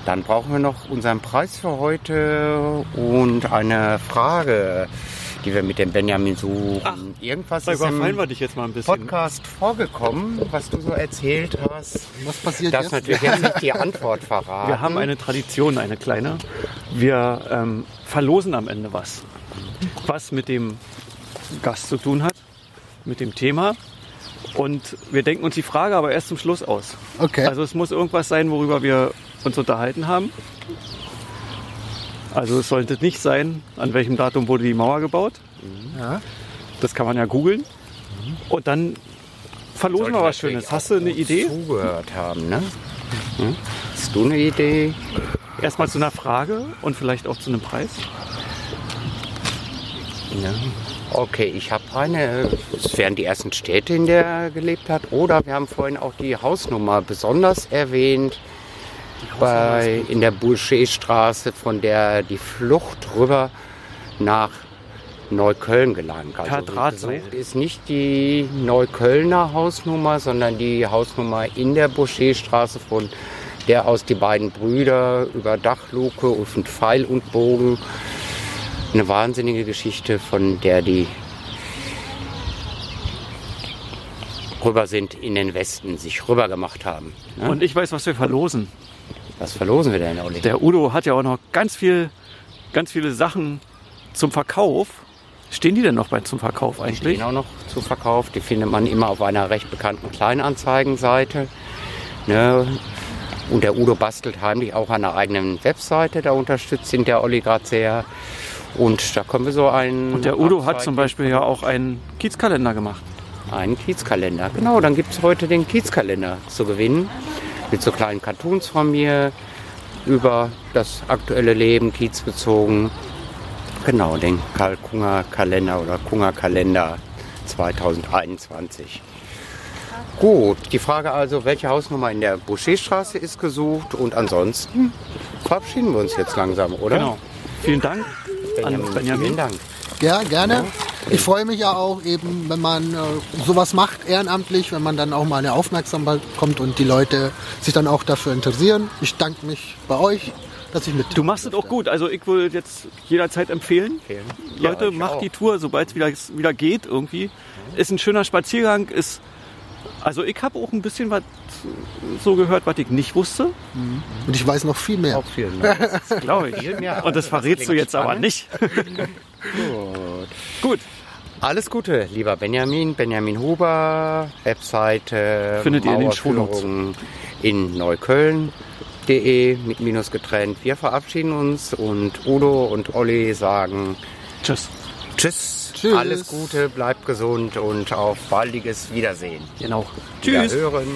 Dann brauchen wir noch unseren Preis für heute und eine Frage, die wir mit dem Benjamin suchen. Ach, Irgendwas ist im überfallen wir dich jetzt mal ein bisschen. Podcast vorgekommen, was du so erzählt hast. Was passiert Das jetzt? natürlich jetzt nicht die Antwort verraten. Wir haben eine Tradition, eine kleine. Wir ähm, verlosen am Ende was. Was mit dem Gast zu tun hat, mit dem Thema. Und wir denken uns die Frage aber erst zum Schluss aus. Okay. Also es muss irgendwas sein, worüber wir uns unterhalten haben. Also es sollte nicht sein, an welchem Datum wurde die Mauer gebaut. ja. Das kann man ja googeln. Und dann verlosen Sollte wir was Schönes. Hast du eine Idee? Zugehört haben, ne? Hm? Hast du eine Idee? Erstmal zu einer Frage und vielleicht auch zu einem Preis. Ja. Okay, ich habe eine. Es wären die ersten Städte, in der er gelebt hat. Oder wir haben vorhin auch die Hausnummer besonders erwähnt. Bei, in der Boucherstraße, von der die Flucht rüber nach Neukölln gelang. Per Also gesucht ist nicht die Neuköllner Hausnummer, sondern die Hausnummer in der Boucherstraße, von der aus die beiden Brüder über Dachluke und Pfeil und Bogen eine wahnsinnige Geschichte, von der die rüber sind in den Westen, sich rüber gemacht haben. Ne? Und ich weiß, was wir verlosen. was verlosen wir denn, Olli? Der Udo hat ja auch noch ganz viel, ganz viele Sachen zum Verkauf. Stehen die denn noch bei zum Verkauf eigentlich? stehen auch noch zu Verkauf. Die findet man immer auf einer recht bekannten Kleinanzeigenseite. Ne? Und der Udo bastelt heimlich auch an einer eigenen Webseite. Da unterstützt ihn der Olli gerade sehr. Und da können wir so einen. Und der Udo hat zum Beispiel ja auch einen Kiezkalender gemacht. Einen Kiezkalender. Genau, dann gibt es heute den Kiezkalender zu gewinnen. Mit so kleinen Cartoons von mir über das aktuelle Leben, Kiez bezogen. Genau, den Karl Kunger Kalender oder Kunger Kalender 2021. Gut, die Frage also, welche Hausnummer in der Boucherstraße ist gesucht und ansonsten verabschieden wir uns jetzt langsam, oder? Genau. Vielen Dank an Vielen Benjamin. Dank. Ja, gerne. Ich freue mich ja auch eben, wenn man äh, sowas macht, ehrenamtlich, wenn man dann auch mal eine Aufmerksamkeit kommt und die Leute sich dann auch dafür interessieren. Ich danke mich bei euch, dass ich mit. Du machst es auch gut. Also ich würde jetzt jederzeit empfehlen. Empfehlen. Leute, Ja, macht auch. die Tour, sobald es wieder, wieder geht irgendwie. Ist ein schöner Spaziergang. Ist, also ich habe auch ein bisschen was so gehört, was ich nicht wusste. Und ich weiß noch viel mehr. Auch vielen Dank. Glaube ich. Viel mehr. Und das verrätst du klingt jetzt aber spannend. nicht. Gut. Gut. Alles Gute, lieber Benjamin, Benjamin Huber, Webseite Findet ihr in den. Mauerführung in neukölln.de mit Minus getrennt. Wir verabschieden uns und Udo und Olli sagen Tschüss. Tschüss, Tschüss. alles Gute, bleibt gesund und auf baldiges Wiedersehen. Genau. Tschüss. Wiederhören.